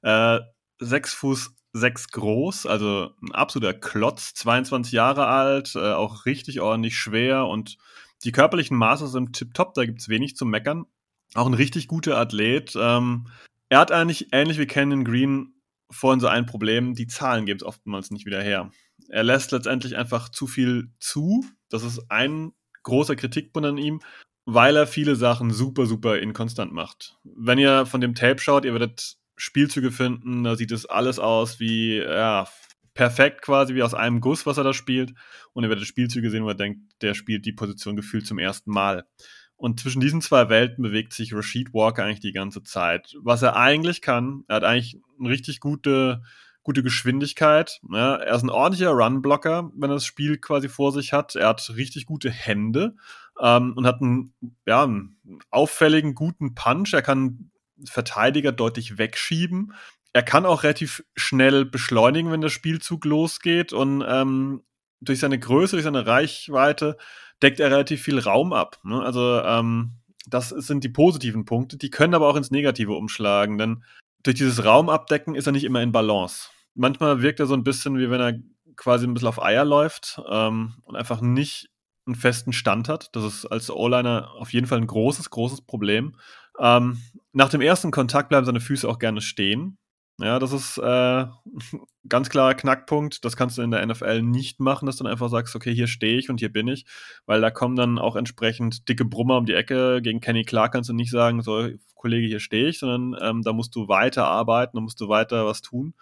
Äh, sechs Fuß sechs groß, also ein absoluter Klotz, 22 Jahre alt, äh, auch richtig ordentlich schwer und die körperlichen Maße sind tipptopp, da gibt es wenig zu meckern. Auch ein richtig guter Athlet. Ähm, er hat eigentlich, ähnlich wie Canyon Green, vorhin so ein Problem, die Zahlen geben es oftmals nicht wieder her. Er lässt letztendlich einfach zu viel zu, das ist ein großer Kritikpunkt an ihm, weil er viele Sachen super, super inkonstant macht. Wenn ihr von dem Tape schaut, ihr werdet Spielzüge finden, da sieht es alles aus wie, ja, perfekt quasi wie aus einem Guss, was er da spielt. Und ihr werdet Spielzüge sehen, wo er denkt, der spielt die Position gefühlt zum ersten Mal. Und zwischen diesen zwei Welten bewegt sich Rashid Walker eigentlich die ganze Zeit. Was er eigentlich kann, er hat eigentlich eine richtig gute gute Geschwindigkeit. Ja, er ist ein ordentlicher Runblocker, wenn er das Spiel quasi vor sich hat. Er hat richtig gute Hände ähm, und hat einen, ja, einen auffälligen, guten Punch. Er kann Verteidiger deutlich wegschieben. Er kann auch relativ schnell beschleunigen, wenn der Spielzug losgeht. Und ähm, durch seine Größe, durch seine Reichweite deckt er relativ viel Raum ab. Ne? Also ähm, das sind die positiven Punkte. Die können aber auch ins Negative umschlagen, denn durch dieses Raumabdecken ist er nicht immer in Balance manchmal wirkt er so ein bisschen, wie wenn er quasi ein bisschen auf Eier läuft ähm, und einfach nicht einen festen Stand hat. Das ist als O-Liner auf jeden Fall ein großes, großes Problem. Ähm, nach dem ersten Kontakt bleiben seine Füße auch gerne stehen. Ja, das ist äh, (laughs) ganz klarer Knackpunkt. Das kannst du in der NFL nicht machen, dass du dann einfach sagst, okay, hier stehe ich und hier bin ich, weil da kommen dann auch entsprechend dicke Brummer um die Ecke. Gegen Kenny Clark kannst du nicht sagen, so, Kollege, hier stehe ich, sondern ähm, da musst du weiter arbeiten, da musst du weiter was tun.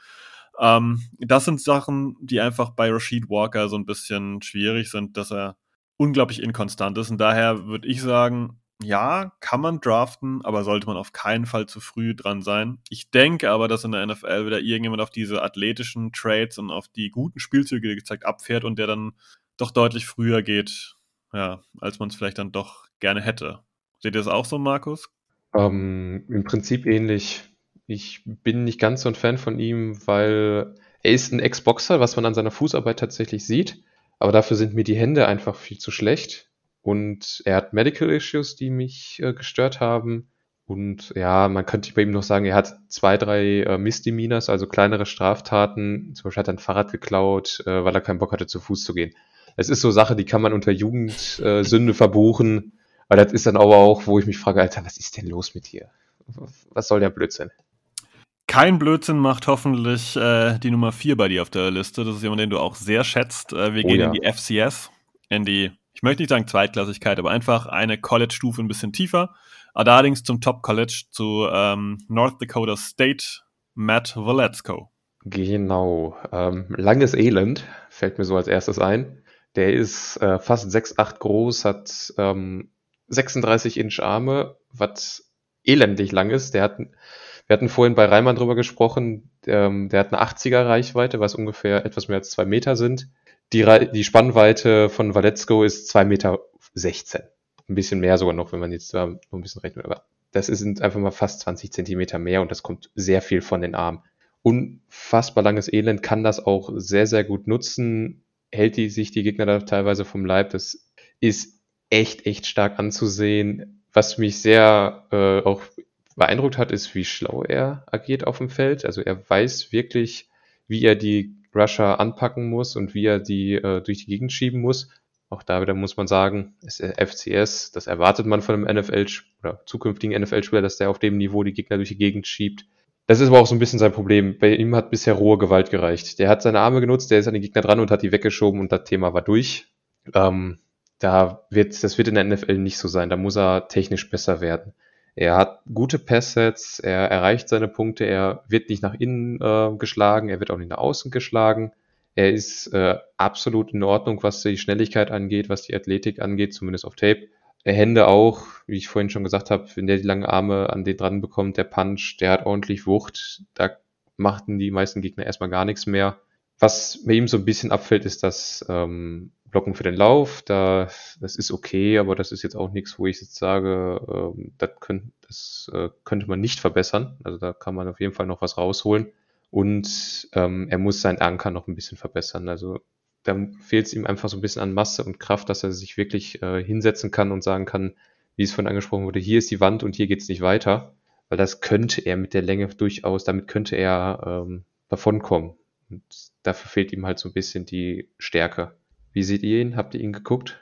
Ähm, das sind Sachen, die einfach bei Rashid Walker so ein bisschen schwierig sind, dass er unglaublich inkonstant ist. Und daher würde ich sagen, ja, kann man draften, aber sollte man auf keinen Fall zu früh dran sein. Ich denke aber, dass in der NFL wieder irgendjemand auf diese athletischen Trades und auf die guten Spielzüge, gezeigt, abfährt und der dann doch deutlich früher geht, ja, als man es vielleicht dann doch gerne hätte. Seht ihr das auch so, Markus? Ähm, Im Prinzip ähnlich. Ich bin nicht ganz so ein Fan von ihm, weil er ist ein Ex-Boxer, was man an seiner Fußarbeit tatsächlich sieht. Aber dafür sind mir die Hände einfach viel zu schlecht. Und er hat Medical Issues, die mich äh, gestört haben. Und ja, man könnte bei ihm noch sagen, er hat zwei, drei äh, Misdemeanors, also kleinere Straftaten. Zum Beispiel hat er ein Fahrrad geklaut, äh, weil er keinen Bock hatte, zu Fuß zu gehen. Es ist so Sache, die kann man unter Jugendsünde äh, verbuchen. Aber das ist dann aber auch, wo ich mich frage, Alter, was ist denn los mit dir? Was soll der Blödsinn? kein Blödsinn macht hoffentlich äh, die Nummer 4 bei dir auf der Liste. Das ist jemand, den du auch sehr schätzt. Äh, wir oh, gehen ja. in die FCS, in die, ich möchte nicht sagen Zweitklassigkeit, aber einfach eine College-Stufe ein bisschen tiefer. Allerdings zum Top-College zu ähm, North Dakota State, Matt Valesco. Genau. Ähm, langes Elend fällt mir so als erstes ein. Der ist äh, fast 6'8 groß, hat ähm, 36 Inch Arme, was elendig lang ist. Der hat wir hatten vorhin bei Reimann drüber gesprochen, ähm, der hat eine 80er Reichweite, was ungefähr etwas mehr als zwei Meter sind. Die, die Spannweite von Valetzko ist zwei Meter. 16. Ein bisschen mehr sogar noch, wenn man jetzt da noch ein bisschen rechnet. Aber das sind einfach mal fast 20 Zentimeter mehr und das kommt sehr viel von den Armen. Unfassbar langes Elend kann das auch sehr, sehr gut nutzen. Hält die sich die Gegner da teilweise vom Leib. Das ist echt, echt stark anzusehen. Was mich sehr äh, auch beeindruckt hat, ist, wie schlau er agiert auf dem Feld. Also er weiß wirklich, wie er die Rusher anpacken muss und wie er die äh, durch die Gegend schieben muss. Auch da wieder muss man sagen, ist FCS, das erwartet man von einem NFL oder zukünftigen NFL-Spieler, dass der auf dem Niveau die Gegner durch die Gegend schiebt. Das ist aber auch so ein bisschen sein Problem. Bei ihm hat bisher rohe Gewalt gereicht. Der hat seine Arme genutzt, der ist an die Gegner dran und hat die weggeschoben und das Thema war durch. Ähm, da wird, das wird in der NFL nicht so sein. Da muss er technisch besser werden. Er hat gute Passsets, er erreicht seine Punkte, er wird nicht nach innen äh, geschlagen, er wird auch nicht nach außen geschlagen. Er ist äh, absolut in Ordnung, was die Schnelligkeit angeht, was die Athletik angeht, zumindest auf Tape. Hände auch, wie ich vorhin schon gesagt habe, wenn der die langen Arme an den dran bekommt, der Punch, der hat ordentlich Wucht. Da machten die meisten Gegner erstmal gar nichts mehr. Was bei ihm so ein bisschen abfällt, ist das ähm, Blocken für den Lauf. Da, das ist okay, aber das ist jetzt auch nichts, wo ich jetzt sage, ähm, das, könnt, das äh, könnte man nicht verbessern. Also da kann man auf jeden Fall noch was rausholen. Und ähm, er muss seinen Anker noch ein bisschen verbessern. Also da fehlt es ihm einfach so ein bisschen an Masse und Kraft, dass er sich wirklich äh, hinsetzen kann und sagen kann, wie es vorhin angesprochen wurde, hier ist die Wand und hier geht es nicht weiter. Weil das könnte er mit der Länge durchaus, damit könnte er ähm, davonkommen. Und dafür fehlt ihm halt so ein bisschen die Stärke. Wie seht ihr ihn? Habt ihr ihn geguckt?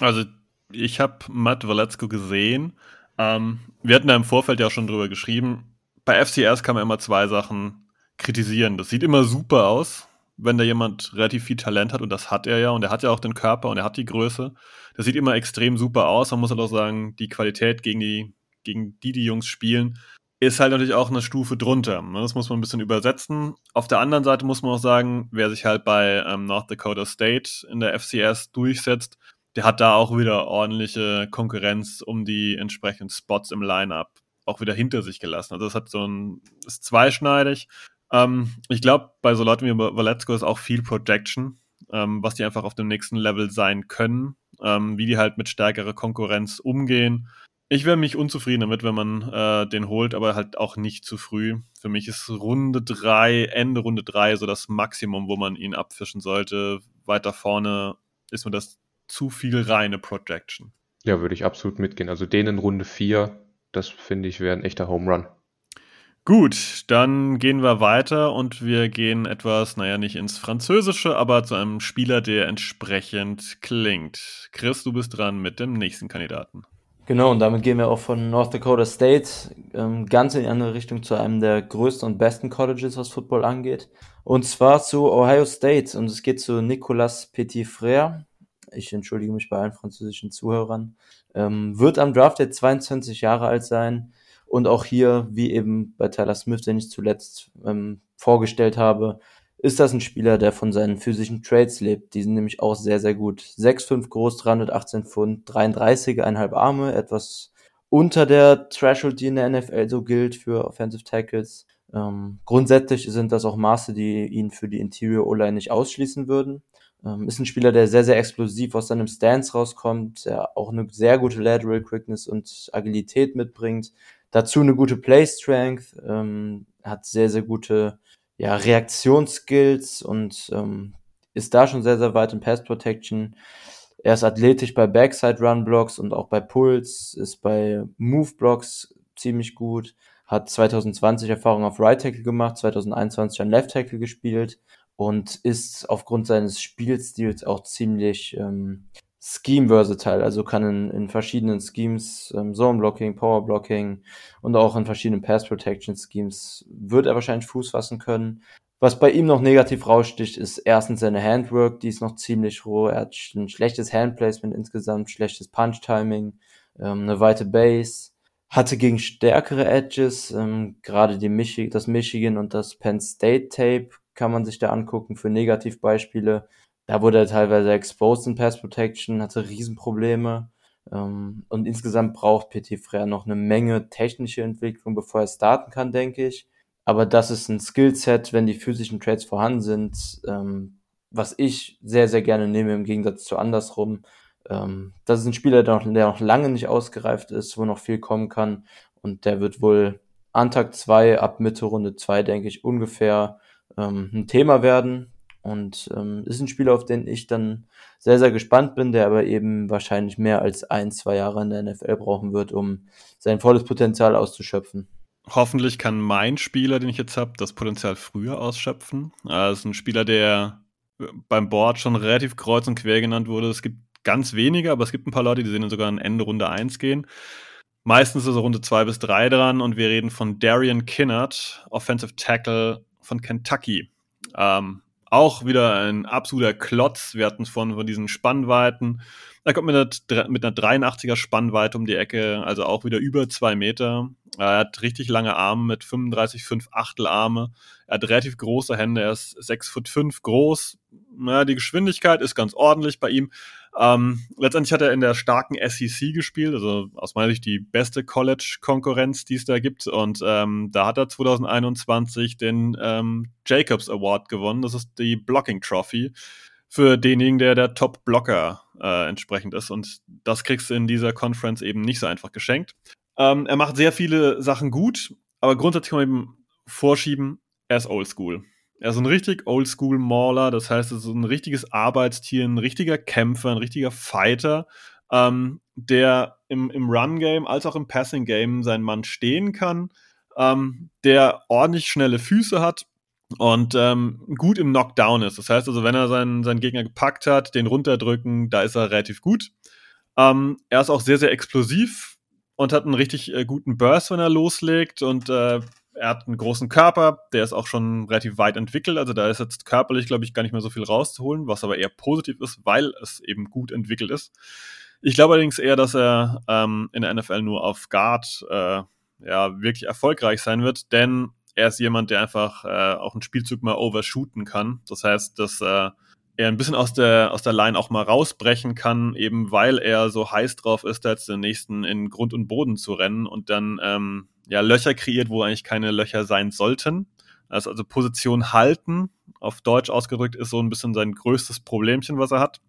Also, ich habe Matt Walecko gesehen. Ähm, wir hatten da im Vorfeld ja auch schon drüber geschrieben. Bei FCS kann man immer zwei Sachen kritisieren. Das sieht immer super aus, wenn da jemand relativ viel Talent hat, und das hat er ja, und er hat ja auch den Körper und er hat die Größe. Das sieht immer extrem super aus. Man muss halt auch sagen, die Qualität gegen die, gegen die, die Jungs spielen, ist halt natürlich auch eine Stufe drunter. Ne? Das muss man ein bisschen übersetzen. Auf der anderen Seite muss man auch sagen, wer sich halt bei ähm, North Dakota State in der FCS durchsetzt, der hat da auch wieder ordentliche Konkurrenz um die entsprechenden Spots im Lineup auch wieder hinter sich gelassen. Also das hat so ein, ist zweischneidig. Ähm, ich glaube, bei so Leuten wie Valetsko ist auch viel Projection, ähm, was die einfach auf dem nächsten Level sein können, ähm, wie die halt mit stärkerer Konkurrenz umgehen. Ich wäre mich unzufrieden damit, wenn man äh, den holt, aber halt auch nicht zu früh. Für mich ist Runde 3, Ende Runde 3 so das Maximum, wo man ihn abfischen sollte. Weiter vorne ist mir das zu viel reine Projection. Ja, würde ich absolut mitgehen. Also den in Runde 4, das finde ich wäre ein echter Home Run. Gut, dann gehen wir weiter und wir gehen etwas, naja, nicht ins Französische, aber zu einem Spieler, der entsprechend klingt. Chris, du bist dran mit dem nächsten Kandidaten. Genau, und damit gehen wir auch von North Dakota State ähm, ganz in die andere Richtung zu einem der größten und besten Colleges, was Football angeht. Und zwar zu Ohio State. Und es geht zu Nicolas Petitfrère. Ich entschuldige mich bei allen französischen Zuhörern. Ähm, wird am Draft jetzt 22 Jahre alt sein. Und auch hier, wie eben bei Tyler Smith, den ich zuletzt ähm, vorgestellt habe, ist das ein Spieler, der von seinen physischen Trades lebt. Die sind nämlich auch sehr, sehr gut. 6'5 groß, 318 Pfund, 33,5 Arme, etwas unter der Threshold, die in der NFL so gilt für Offensive Tackles. Ähm, grundsätzlich sind das auch Maße, die ihn für die Interior O-Line nicht ausschließen würden. Ähm, ist ein Spieler, der sehr, sehr explosiv aus seinem Stance rauskommt, der auch eine sehr gute Lateral Quickness und Agilität mitbringt. Dazu eine gute Play Strength, ähm, hat sehr, sehr gute ja, Reaktionsskills und ähm, ist da schon sehr, sehr weit in Pass Protection. Er ist athletisch bei Backside Run Blocks und auch bei Pulls, ist bei Move Blocks ziemlich gut, hat 2020 Erfahrung auf Right Tackle gemacht, 2021 an Left Tackle gespielt und ist aufgrund seines Spielstils auch ziemlich ähm, Scheme versatile, also kann in, in verschiedenen Schemes, ähm, Zone Blocking, Power Blocking und auch in verschiedenen Pass Protection Schemes wird er wahrscheinlich Fuß fassen können. Was bei ihm noch negativ raussticht, ist erstens seine Handwork, die ist noch ziemlich roh. Er hat ein schlechtes Handplacement insgesamt, schlechtes Punch Timing, ähm, eine weite Base, hatte gegen stärkere Edges, ähm, gerade die Michi das Michigan und das Penn State Tape kann man sich da angucken für Negativbeispiele da wurde er teilweise exposed in Pass Protection, hatte Riesenprobleme. Ähm, und insgesamt braucht PT Frère noch eine Menge technische Entwicklung, bevor er starten kann, denke ich. Aber das ist ein Skillset, wenn die physischen Trades vorhanden sind, ähm, was ich sehr, sehr gerne nehme im Gegensatz zu andersrum. Ähm, das ist ein Spieler, der noch, der noch lange nicht ausgereift ist, wo noch viel kommen kann. Und der wird wohl an Tag 2, ab Mitte Runde 2, denke ich, ungefähr ähm, ein Thema werden. Und ähm, ist ein Spieler, auf den ich dann sehr, sehr gespannt bin, der aber eben wahrscheinlich mehr als ein, zwei Jahre in der NFL brauchen wird, um sein volles Potenzial auszuschöpfen. Hoffentlich kann mein Spieler, den ich jetzt habe, das Potenzial früher ausschöpfen. Also ein Spieler, der beim Board schon relativ kreuz und quer genannt wurde. Es gibt ganz wenige, aber es gibt ein paar Leute, die sehen sogar an Ende Runde 1 gehen. Meistens ist er Runde 2 bis 3 dran und wir reden von Darian Kinnard, Offensive Tackle von Kentucky. Ähm, auch wieder ein absoluter Klotz. Wir hatten es von, von diesen Spannweiten. Er kommt mit einer, mit einer 83er Spannweite um die Ecke, also auch wieder über zwei Meter. Er hat richtig lange Arme mit 35, 5 Achtel Arme. Er hat relativ große Hände. Er ist 6 Foot 5 groß. Ja, die Geschwindigkeit ist ganz ordentlich bei ihm. Ähm, letztendlich hat er in der starken SEC gespielt, also aus meiner Sicht die beste College-Konkurrenz, die es da gibt. Und ähm, da hat er 2021 den ähm, Jacobs Award gewonnen. Das ist die Blocking Trophy für denjenigen, der der Top-Blocker äh, entsprechend ist. Und das kriegst du in dieser Conference eben nicht so einfach geschenkt. Ähm, er macht sehr viele Sachen gut, aber grundsätzlich kann man eben vorschieben, er ist oldschool. Er ist ein richtig Oldschool-Mauler, das heißt, er ist ein richtiges Arbeitstier, ein richtiger Kämpfer, ein richtiger Fighter, ähm, der im, im Run-Game als auch im Passing-Game seinen Mann stehen kann, ähm, der ordentlich schnelle Füße hat und ähm, gut im Knockdown ist. Das heißt also, wenn er seinen, seinen Gegner gepackt hat, den runterdrücken, da ist er relativ gut. Ähm, er ist auch sehr, sehr explosiv und hat einen richtig äh, guten Burst, wenn er loslegt und äh, er hat einen großen Körper, der ist auch schon relativ weit entwickelt, also da ist jetzt körperlich, glaube ich, gar nicht mehr so viel rauszuholen, was aber eher positiv ist, weil es eben gut entwickelt ist. Ich glaube allerdings eher, dass er ähm, in der NFL nur auf Guard äh, ja, wirklich erfolgreich sein wird, denn er ist jemand, der einfach äh, auch einen Spielzug mal overshooten kann. Das heißt, dass äh, er ein bisschen aus der, aus der Line auch mal rausbrechen kann, eben weil er so heiß drauf ist, jetzt den nächsten in Grund und Boden zu rennen und dann ähm, ja, Löcher kreiert, wo eigentlich keine Löcher sein sollten. Also, also Position halten, auf Deutsch ausgedrückt, ist so ein bisschen sein größtes Problemchen, was er hat.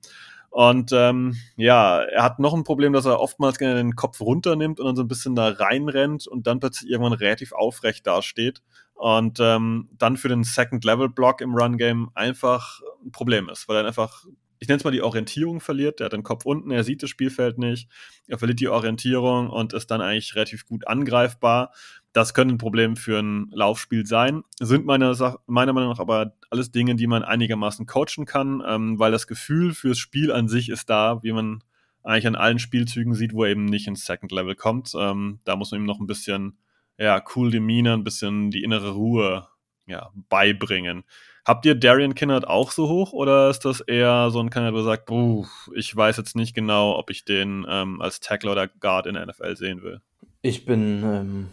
Und ähm, ja, er hat noch ein Problem, dass er oftmals gerne den Kopf runternimmt und dann so ein bisschen da reinrennt und dann plötzlich irgendwann relativ aufrecht dasteht. Und ähm, dann für den Second-Level-Block im Run-Game einfach ein Problem ist, weil er einfach ich nenne es mal die Orientierung verliert. Der hat den Kopf unten, er sieht das Spielfeld nicht, er verliert die Orientierung und ist dann eigentlich relativ gut angreifbar. Das können ein Problem für ein Laufspiel sein. Sind meiner, meiner Meinung nach aber alles Dinge, die man einigermaßen coachen kann, ähm, weil das Gefühl fürs Spiel an sich ist da, wie man eigentlich an allen Spielzügen sieht, wo er eben nicht ins Second Level kommt. Ähm, da muss man ihm noch ein bisschen ja, cool Demeanor, ein bisschen die innere Ruhe ja, beibringen. Habt ihr Darian Kinnard auch so hoch oder ist das eher so ein Kandidat, wo sagt, ich weiß jetzt nicht genau, ob ich den ähm, als Tackler oder Guard in der NFL sehen will? Ich bin ähm,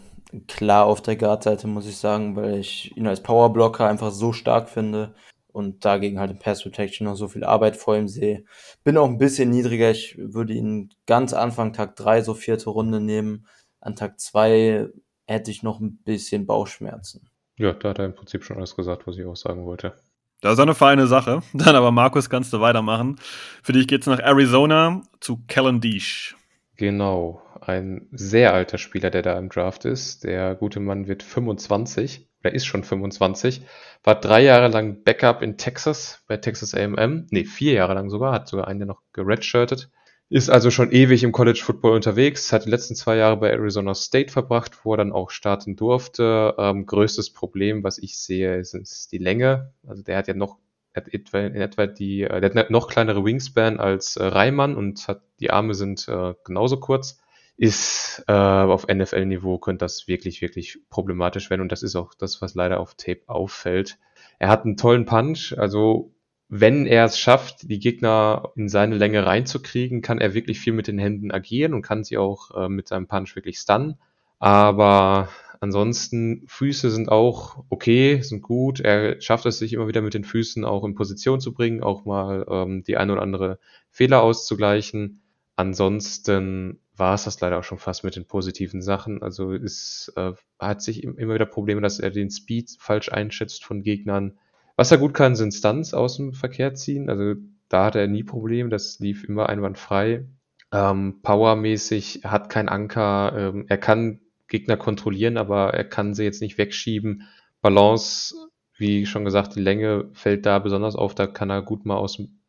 klar auf der Guard-Seite, muss ich sagen, weil ich ihn als Powerblocker einfach so stark finde und dagegen halt im Pass Protection noch so viel Arbeit vor ihm sehe. Bin auch ein bisschen niedriger. Ich würde ihn ganz Anfang Tag 3, so vierte Runde nehmen. An Tag 2 hätte ich noch ein bisschen Bauchschmerzen. Ja, da hat er im Prinzip schon alles gesagt, was ich auch sagen wollte. Das ist eine feine Sache. (laughs) Dann aber, Markus, kannst du weitermachen. Für dich geht es nach Arizona zu Kellen Deesh. Genau, ein sehr alter Spieler, der da im Draft ist. Der gute Mann wird 25, oder ist schon 25, war drei Jahre lang Backup in Texas, bei Texas AM. Ne, vier Jahre lang sogar, hat sogar einen noch geredshirtet. Ist also schon ewig im College Football unterwegs, hat die letzten zwei Jahre bei Arizona State verbracht, wo er dann auch starten durfte. Ähm, größtes Problem, was ich sehe, ist, ist die Länge. Also der hat ja noch hat etwa, in etwa die, äh, der hat noch kleinere Wingspan als äh, Reimann und hat die Arme sind äh, genauso kurz. Ist äh, auf NFL-Niveau könnte das wirklich, wirklich problematisch werden und das ist auch das, was leider auf Tape auffällt. Er hat einen tollen Punch, also wenn er es schafft, die Gegner in seine Länge reinzukriegen, kann er wirklich viel mit den Händen agieren und kann sie auch äh, mit seinem Punch wirklich stunnen. Aber ansonsten, Füße sind auch okay, sind gut. Er schafft es sich immer wieder mit den Füßen auch in Position zu bringen, auch mal ähm, die ein oder andere Fehler auszugleichen. Ansonsten war es das leider auch schon fast mit den positiven Sachen. Also es äh, hat sich immer wieder Probleme, dass er den Speed falsch einschätzt von Gegnern was er gut kann, sind Stunts aus dem Verkehr ziehen. Also da hat er nie Probleme, das lief immer einwandfrei. Ähm, Powermäßig hat kein Anker. Ähm, er kann Gegner kontrollieren, aber er kann sie jetzt nicht wegschieben. Balance wie schon gesagt, die Länge fällt da besonders auf. Da kann er gut mal aus dem,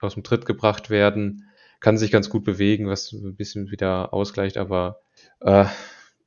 aus dem Tritt gebracht werden, kann sich ganz gut bewegen, was ein bisschen wieder ausgleicht, aber äh,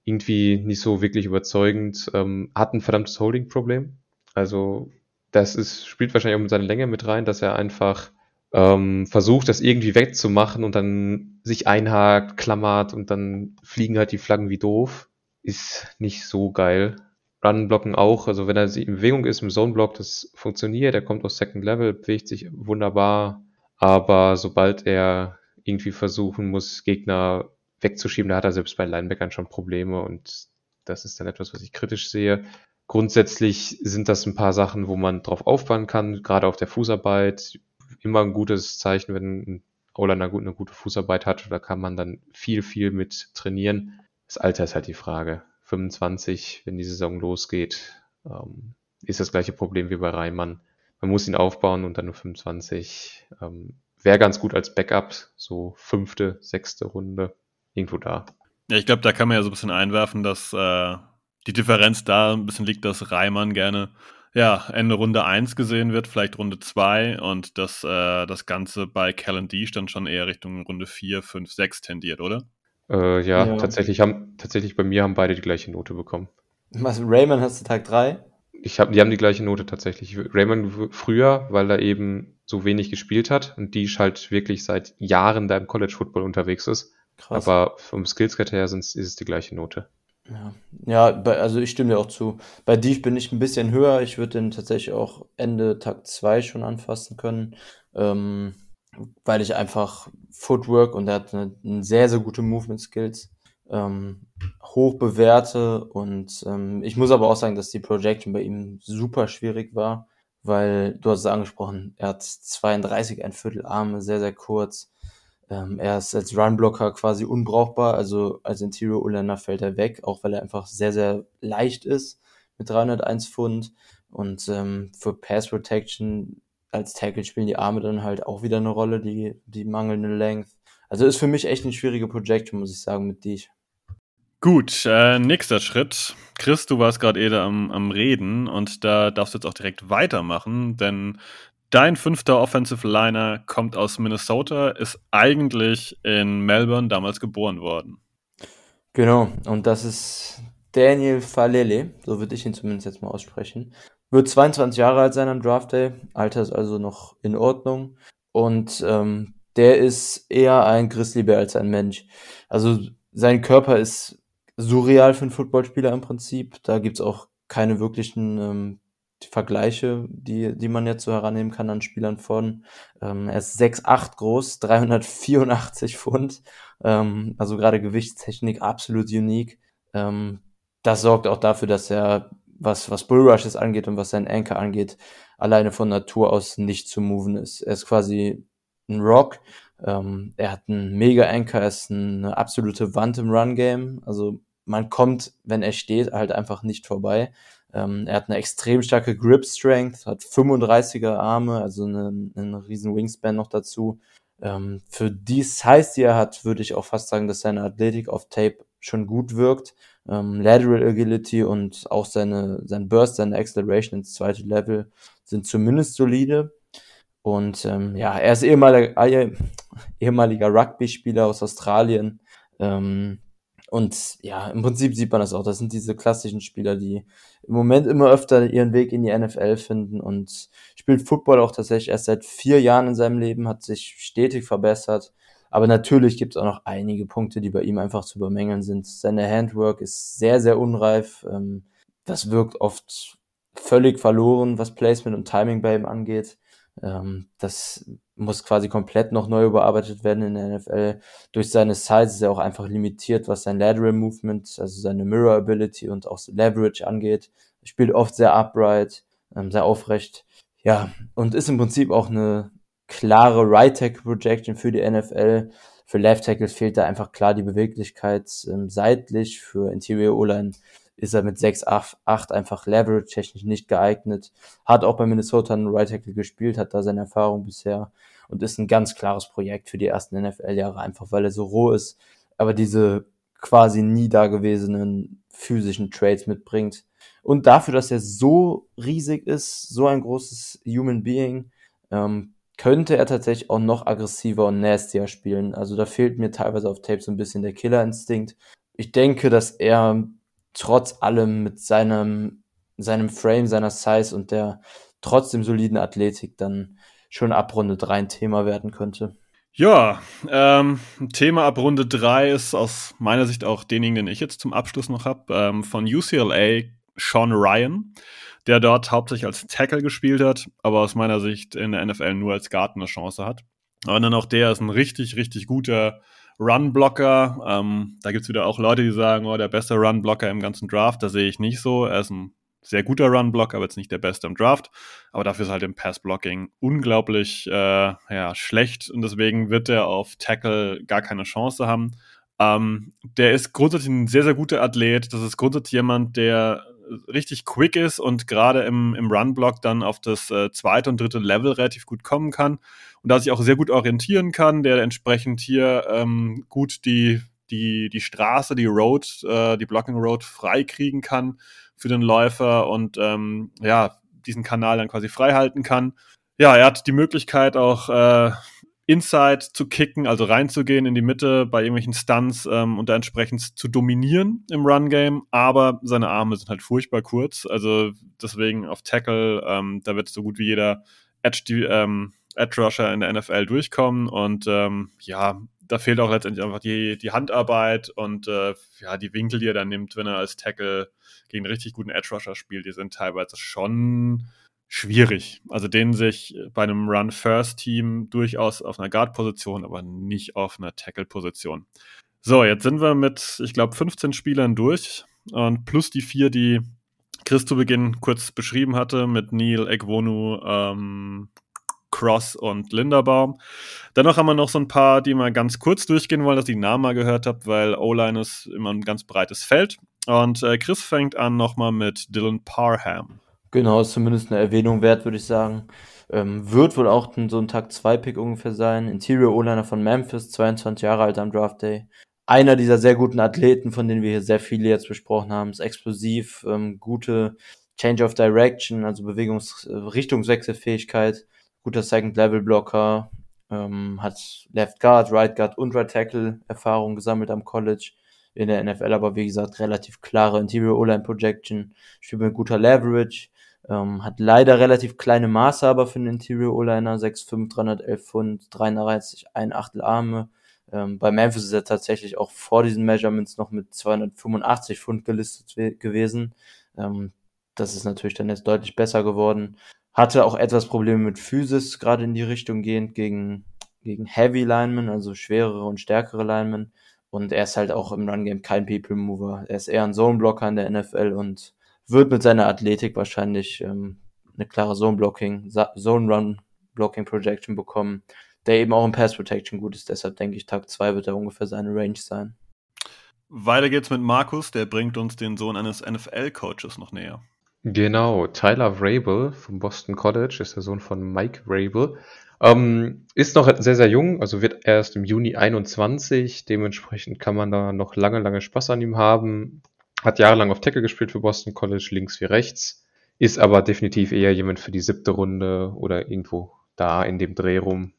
irgendwie nicht so wirklich überzeugend. Ähm, hat ein verdammtes Holding-Problem. Also das ist, spielt wahrscheinlich auch mit seiner Länge mit rein, dass er einfach ähm, versucht, das irgendwie wegzumachen und dann sich einhakt, klammert und dann fliegen halt die Flaggen wie doof. Ist nicht so geil. Run-Blocken auch, also wenn er in Bewegung ist, im Zone-Block, das funktioniert, er kommt aus Second Level, bewegt sich wunderbar, aber sobald er irgendwie versuchen muss, Gegner wegzuschieben, da hat er selbst bei Linebackern schon Probleme und das ist dann etwas, was ich kritisch sehe. Grundsätzlich sind das ein paar Sachen, wo man drauf aufbauen kann, gerade auf der Fußarbeit. Immer ein gutes Zeichen, wenn ein O-Liner eine gute Fußarbeit hat, da kann man dann viel, viel mit trainieren. Das Alter ist halt die Frage. 25, wenn die Saison losgeht, ähm, ist das gleiche Problem wie bei Reimann. Man muss ihn aufbauen und dann nur 25. Ähm, Wäre ganz gut als Backup, so fünfte, sechste Runde irgendwo da. Ja, ich glaube, da kann man ja so ein bisschen einwerfen, dass äh, die Differenz da ein bisschen liegt, dass Reimann gerne ja, Ende Runde 1 gesehen wird, vielleicht Runde 2 und dass äh, das Ganze bei Callan D dann schon eher Richtung Runde 4, 5, 6 tendiert, oder? Äh, ja, ja, tatsächlich haben tatsächlich bei mir haben beide die gleiche Note bekommen. Was, Raymond hast du Tag 3? Ich hab, die haben die gleiche Note tatsächlich. Raymond früher, weil er eben so wenig gespielt hat und die halt wirklich seit Jahren da im College Football unterwegs ist. Krass. Aber vom Skillset her ist es die gleiche Note. Ja, ja also ich stimme dir auch zu. Bei Dief bin ich ein bisschen höher. Ich würde den tatsächlich auch Ende Tag 2 schon anfassen können, ähm, weil ich einfach Footwork und er hat eine, eine sehr, sehr gute Movement Skills ähm, hoch bewerte und ähm, ich muss aber auch sagen, dass die Projection bei ihm super schwierig war, weil du hast es angesprochen, er hat 32 ein Viertel Arme, sehr, sehr kurz ähm, er ist als Runblocker quasi unbrauchbar, also als Interior Ullander fällt er weg, auch weil er einfach sehr, sehr leicht ist mit 301 Pfund. Und ähm, für Pass Protection als Tackle spielen die Arme dann halt auch wieder eine Rolle, die, die mangelnde Length. Also ist für mich echt eine schwierige Projection, muss ich sagen, mit dich. Gut, äh, nächster Schritt. Chris, du warst gerade eben am, am Reden und da darfst du jetzt auch direkt weitermachen, denn Dein fünfter Offensive Liner kommt aus Minnesota, ist eigentlich in Melbourne damals geboren worden. Genau, und das ist Daniel Falele, so würde ich ihn zumindest jetzt mal aussprechen. Wird 22 Jahre alt sein am Draft Day, Alter ist also noch in Ordnung. Und ähm, der ist eher ein Grizzlybär als ein Mensch. Also sein Körper ist surreal für einen Footballspieler im Prinzip. Da gibt es auch keine wirklichen ähm, Vergleiche, die, die man jetzt so herannehmen kann an Spielern von. Ähm, er ist 6'8 groß, 384 (laughs) Pfund, ähm, also gerade Gewichtstechnik absolut unique. Ähm, das sorgt auch dafür, dass er, was, was Bullrushes angeht und was sein Anchor angeht, alleine von Natur aus nicht zu moven ist. Er ist quasi ein Rock. Ähm, er hat einen mega Anchor, er ist eine absolute Wand im Run-Game. Also man kommt, wenn er steht, halt einfach nicht vorbei. Ähm, er hat eine extrem starke Grip Strength, hat 35er Arme, also einen, einen riesen Wingspan noch dazu. Ähm, für die Size, die er hat, würde ich auch fast sagen, dass seine Athletik auf Tape schon gut wirkt. Ähm, Lateral Agility und auch seine, sein Burst, seine Acceleration ins zweite Level sind zumindest solide. Und ähm, ja, er ist ehemaliger, äh, ehemaliger Rugby-Spieler aus Australien. Ähm, und ja, im Prinzip sieht man das auch. Das sind diese klassischen Spieler, die im Moment immer öfter ihren Weg in die NFL finden und spielt Football auch tatsächlich erst seit vier Jahren in seinem Leben, hat sich stetig verbessert. Aber natürlich gibt es auch noch einige Punkte, die bei ihm einfach zu bemängeln sind. Seine Handwork ist sehr, sehr unreif. Ähm, das wirkt oft völlig verloren, was Placement und Timing bei ihm angeht. Ähm, das muss quasi komplett noch neu überarbeitet werden in der NFL. Durch seine Size ist er auch einfach limitiert, was sein Lateral Movement, also seine Mirror Ability und auch Leverage angeht. Er spielt oft sehr upright, ähm, sehr aufrecht. Ja, und ist im Prinzip auch eine klare Right Tackle Projection für die NFL. Für Left Tackles fehlt da einfach klar die Beweglichkeit ähm, seitlich. Für Interior O-Line ist er mit 6, 8, 8 einfach leverage-technisch nicht geeignet. Hat auch bei Minnesota einen Right Tackle gespielt, hat da seine Erfahrung bisher und ist ein ganz klares Projekt für die ersten NFL-Jahre, einfach weil er so roh ist, aber diese quasi nie dagewesenen physischen Trades mitbringt. Und dafür, dass er so riesig ist, so ein großes Human Being, ähm, könnte er tatsächlich auch noch aggressiver und nastier spielen. Also da fehlt mir teilweise auf Tape so ein bisschen der Killerinstinkt. Ich denke, dass er trotz allem mit seinem, seinem Frame, seiner Size und der trotzdem soliden Athletik dann schon ab Runde 3 ein Thema werden könnte. Ja, ähm, Thema ab Runde 3 ist aus meiner Sicht auch denjenigen, den ich jetzt zum Abschluss noch habe, ähm, von UCLA Sean Ryan, der dort hauptsächlich als Tackle gespielt hat, aber aus meiner Sicht in der NFL nur als Guard eine Chance hat. Aber dann auch der ist ein richtig, richtig guter Run-Blocker. Ähm, da es wieder auch Leute, die sagen, oh, der beste Run-Blocker im ganzen Draft. Da sehe ich nicht so. Er ist ein sehr guter Run-Block, aber jetzt nicht der beste im Draft. Aber dafür ist halt im Pass-Blocking unglaublich äh, ja, schlecht und deswegen wird er auf Tackle gar keine Chance haben. Ähm, der ist grundsätzlich ein sehr, sehr guter Athlet. Das ist grundsätzlich jemand, der richtig quick ist und gerade im, im Run-Block dann auf das äh, zweite und dritte Level relativ gut kommen kann und da sich auch sehr gut orientieren kann, der entsprechend hier ähm, gut die, die, die Straße, die Road, äh, die Blocking Road freikriegen kann für den Läufer und ähm, ja, diesen Kanal dann quasi frei halten kann. Ja, er hat die Möglichkeit auch äh, Inside zu kicken, also reinzugehen in die Mitte bei irgendwelchen Stunts ähm, und da entsprechend zu dominieren im Run-Game, aber seine Arme sind halt furchtbar kurz, also deswegen auf Tackle, ähm, da wird so gut wie jeder Edge, ähm, Edge Rusher in der NFL durchkommen und ähm, ja, da fehlt auch letztendlich einfach die, die Handarbeit und äh, ja, die Winkel, die er dann nimmt, wenn er als Tackle gegen einen richtig guten Edge Rusher spielt, die sind teilweise schon schwierig. Also den sich bei einem Run-First-Team durchaus auf einer Guard-Position, aber nicht auf einer Tackle-Position. So, jetzt sind wir mit, ich glaube, 15 Spielern durch und plus die vier, die Chris zu Beginn kurz beschrieben hatte, mit Neil, Egwonu, ähm, Cross und Linderbaum. Dennoch haben wir noch so ein paar, die wir ganz kurz durchgehen wollen, dass ich die Namen mal gehört habe, weil O-Line ist immer ein ganz breites Feld. Und äh, Chris fängt an nochmal mit Dylan Parham. Genau, ist zumindest eine Erwähnung wert, würde ich sagen. Ähm, wird wohl auch so ein Tag 2 Pick ungefähr sein. Interior O-Liner von Memphis, 22 Jahre alt am Draft Day. Einer dieser sehr guten Athleten, von denen wir hier sehr viele jetzt besprochen haben, ist explosiv, ähm, gute Change of Direction, also Bewegungs-, äh, Richtungswechselfähigkeit, guter Second-Level-Blocker, ähm, hat Left Guard, Right Guard und Right Tackle Erfahrung gesammelt am College in der NFL, aber wie gesagt, relativ klare Interior O-Line Projection, spielt mit guter Leverage, ähm, hat leider relativ kleine Maße, aber für einen Interior O-Liner 6'5, 311 Pfund, 33, ein Achtel Arme. Ähm, bei Memphis ist er tatsächlich auch vor diesen Measurements noch mit 285 Pfund gelistet gewesen. Ähm, das ist natürlich dann jetzt deutlich besser geworden. Hatte auch etwas Probleme mit Physis, gerade in die Richtung gehend gegen, gegen Heavy Linemen, also schwerere und stärkere Linemen. Und er ist halt auch im Run-Game kein People Mover. Er ist eher ein Zone-Blocker in der NFL und wird mit seiner Athletik wahrscheinlich ähm, eine klare Zone-Blocking, Zone-Run-Blocking-Projection bekommen, der eben auch im Pass-Protection gut ist. Deshalb denke ich, Tag 2 wird er ungefähr seine Range sein. Weiter geht's mit Markus, der bringt uns den Sohn eines NFL-Coaches noch näher. Genau, Tyler Vrabel vom Boston College ist der Sohn von Mike Vrabel. Ähm, ist noch sehr, sehr jung, also wird erst im Juni 21. Dementsprechend kann man da noch lange, lange Spaß an ihm haben. Hat jahrelang auf Tackle gespielt für Boston College, links wie rechts. Ist aber definitiv eher jemand für die siebte Runde oder irgendwo da in dem Dreh rum.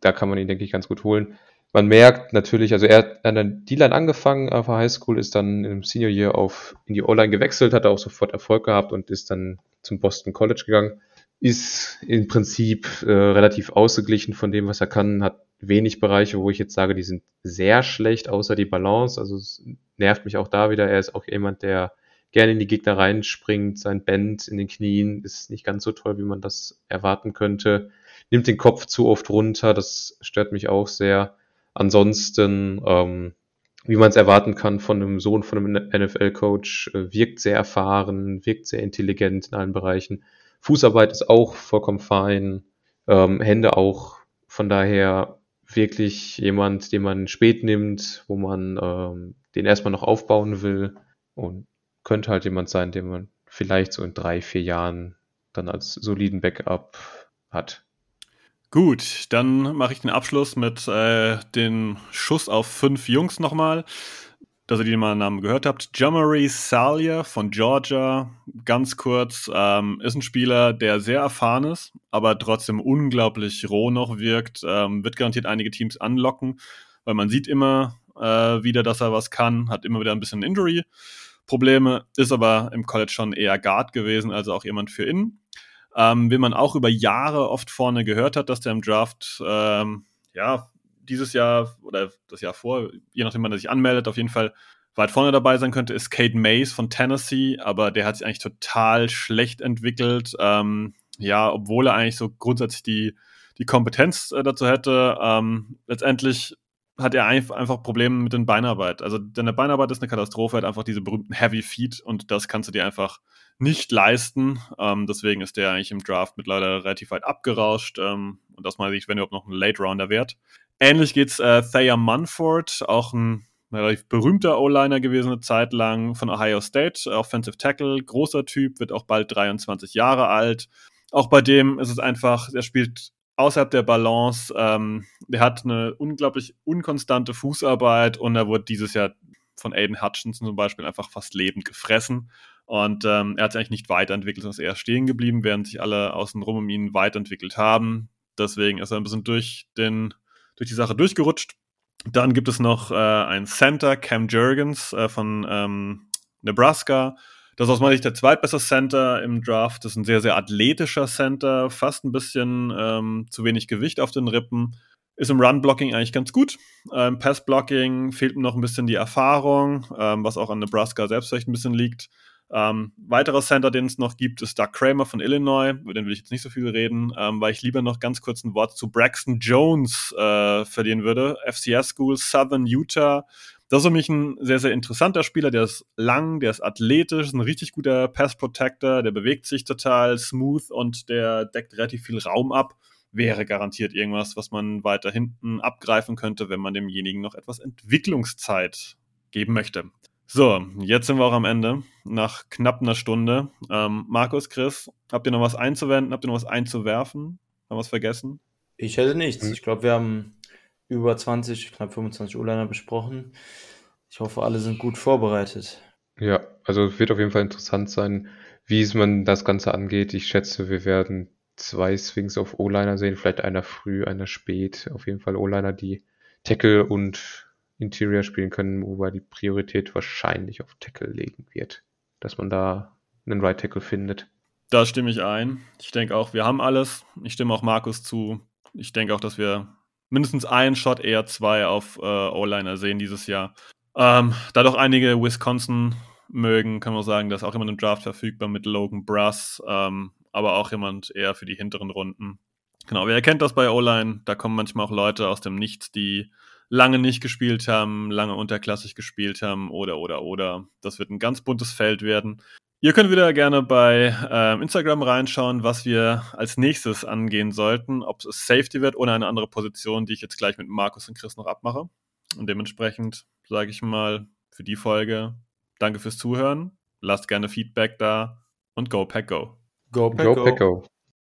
Da kann man ihn, denke ich, ganz gut holen. Man merkt natürlich, also er hat an der D-Line angefangen auf der Highschool, ist dann im Senior Year auf, in die O-Line gewechselt, hat auch sofort Erfolg gehabt und ist dann zum Boston College gegangen. Ist im Prinzip äh, relativ ausgeglichen von dem, was er kann, hat wenig Bereiche, wo ich jetzt sage, die sind sehr schlecht, außer die Balance. Also es nervt mich auch da wieder. Er ist auch jemand, der gerne in die Gegner reinspringt. Sein Band in den Knien ist nicht ganz so toll, wie man das erwarten könnte. Nimmt den Kopf zu oft runter. Das stört mich auch sehr. Ansonsten, ähm, wie man es erwarten kann von einem Sohn von einem NFL-Coach, äh, wirkt sehr erfahren, wirkt sehr intelligent in allen Bereichen. Fußarbeit ist auch vollkommen fein. Ähm, Hände auch. Von daher wirklich jemand, den man spät nimmt, wo man ähm, den erstmal noch aufbauen will und könnte halt jemand sein, den man vielleicht so in drei, vier Jahren dann als soliden Backup hat. Gut, dann mache ich den Abschluss mit äh, den Schuss auf fünf Jungs nochmal. dass ihr den mal Namen gehört habt. Jamari Salia von Georgia, ganz kurz, ähm, ist ein Spieler, der sehr erfahren ist, aber trotzdem unglaublich roh noch wirkt. Ähm, wird garantiert einige Teams anlocken, weil man sieht immer äh, wieder, dass er was kann, hat immer wieder ein bisschen Injury-Probleme, ist aber im College schon eher Guard gewesen, also auch jemand für innen. Ähm, wie man auch über Jahre oft vorne gehört hat, dass der im Draft ähm, ja dieses Jahr oder das Jahr vor, je nachdem, wann er sich anmeldet, auf jeden Fall weit vorne dabei sein könnte, ist Kate Mays von Tennessee, aber der hat sich eigentlich total schlecht entwickelt. Ähm, ja, obwohl er eigentlich so grundsätzlich die, die Kompetenz äh, dazu hätte. Ähm, letztendlich hat er einfach Probleme mit den Beinarbeit. Also deine Beinarbeit ist eine Katastrophe, hat einfach diese berühmten Heavy Feet und das kannst du dir einfach nicht leisten. Ähm, deswegen ist der eigentlich im Draft mittlerweile relativ weit abgerauscht ähm, und das meine ich, wenn überhaupt noch ein Late Rounder wert. Ähnlich geht's äh, Thayer Munford, auch ein relativ berühmter O-Liner gewesen eine Zeit lang von Ohio State, Offensive Tackle, großer Typ, wird auch bald 23 Jahre alt. Auch bei dem ist es einfach, er spielt außerhalb der Balance, ähm, der hat eine unglaublich unkonstante Fußarbeit und er wurde dieses Jahr von Aiden Hutchinson zum Beispiel einfach fast lebend gefressen. Und ähm, er hat sich eigentlich nicht weiterentwickelt, sondern ist eher stehen geblieben, während sich alle außenrum um ihn weiterentwickelt haben. Deswegen ist er ein bisschen durch den durch die Sache durchgerutscht. Dann gibt es noch äh, ein Center, Cam Jurgens äh, von ähm, Nebraska. Das ist aus meiner Sicht der zweitbeste Center im Draft. Das ist ein sehr, sehr athletischer Center, fast ein bisschen ähm, zu wenig Gewicht auf den Rippen. Ist im Run-Blocking eigentlich ganz gut. Ähm, Pass-Blocking fehlt ihm noch ein bisschen die Erfahrung, ähm, was auch an Nebraska selbst vielleicht ein bisschen liegt. Ähm, weiterer Center, den es noch gibt, ist Doug Kramer von Illinois. Über den will ich jetzt nicht so viel reden, ähm, weil ich lieber noch ganz kurz ein Wort zu Braxton Jones äh, verlieren würde. FCS School, Southern Utah. Das ist für mich ein sehr, sehr interessanter Spieler. Der ist lang, der ist athletisch, ist ein richtig guter Pass Protector, der bewegt sich total smooth und der deckt relativ viel Raum ab. Wäre garantiert irgendwas, was man weiter hinten abgreifen könnte, wenn man demjenigen noch etwas Entwicklungszeit geben möchte. So, jetzt sind wir auch am Ende, nach knapp einer Stunde. Ähm, Markus, Chris, habt ihr noch was einzuwenden? Habt ihr noch was einzuwerfen? Haben wir was vergessen? Ich hätte nichts. Ich glaube, wir haben über 20, knapp 25 O-Liner besprochen. Ich hoffe, alle sind gut vorbereitet. Ja, also es wird auf jeden Fall interessant sein, wie es man das Ganze angeht. Ich schätze, wir werden zwei Swings auf O-Liner sehen, vielleicht einer früh, einer spät. Auf jeden Fall O-Liner, die Tackle und Interior spielen können, wobei die Priorität wahrscheinlich auf Tackle legen wird, dass man da einen Right Tackle findet. Da stimme ich ein. Ich denke auch, wir haben alles. Ich stimme auch Markus zu. Ich denke auch, dass wir mindestens einen Shot, eher zwei auf äh, O-Liner sehen dieses Jahr. Ähm, da doch einige Wisconsin mögen, kann man sagen, dass auch jemand im Draft verfügbar mit Logan Brass, ähm, aber auch jemand eher für die hinteren Runden. Genau, wer erkennt das bei O-Line? Da kommen manchmal auch Leute aus dem Nichts, die lange nicht gespielt haben, lange unterklassig gespielt haben oder, oder, oder. Das wird ein ganz buntes Feld werden. Ihr könnt wieder gerne bei äh, Instagram reinschauen, was wir als nächstes angehen sollten, ob es Safety wird oder eine andere Position, die ich jetzt gleich mit Markus und Chris noch abmache. Und dementsprechend sage ich mal für die Folge danke fürs Zuhören. Lasst gerne Feedback da und go Pack Go. Go Pack Go. Go. Pack, go.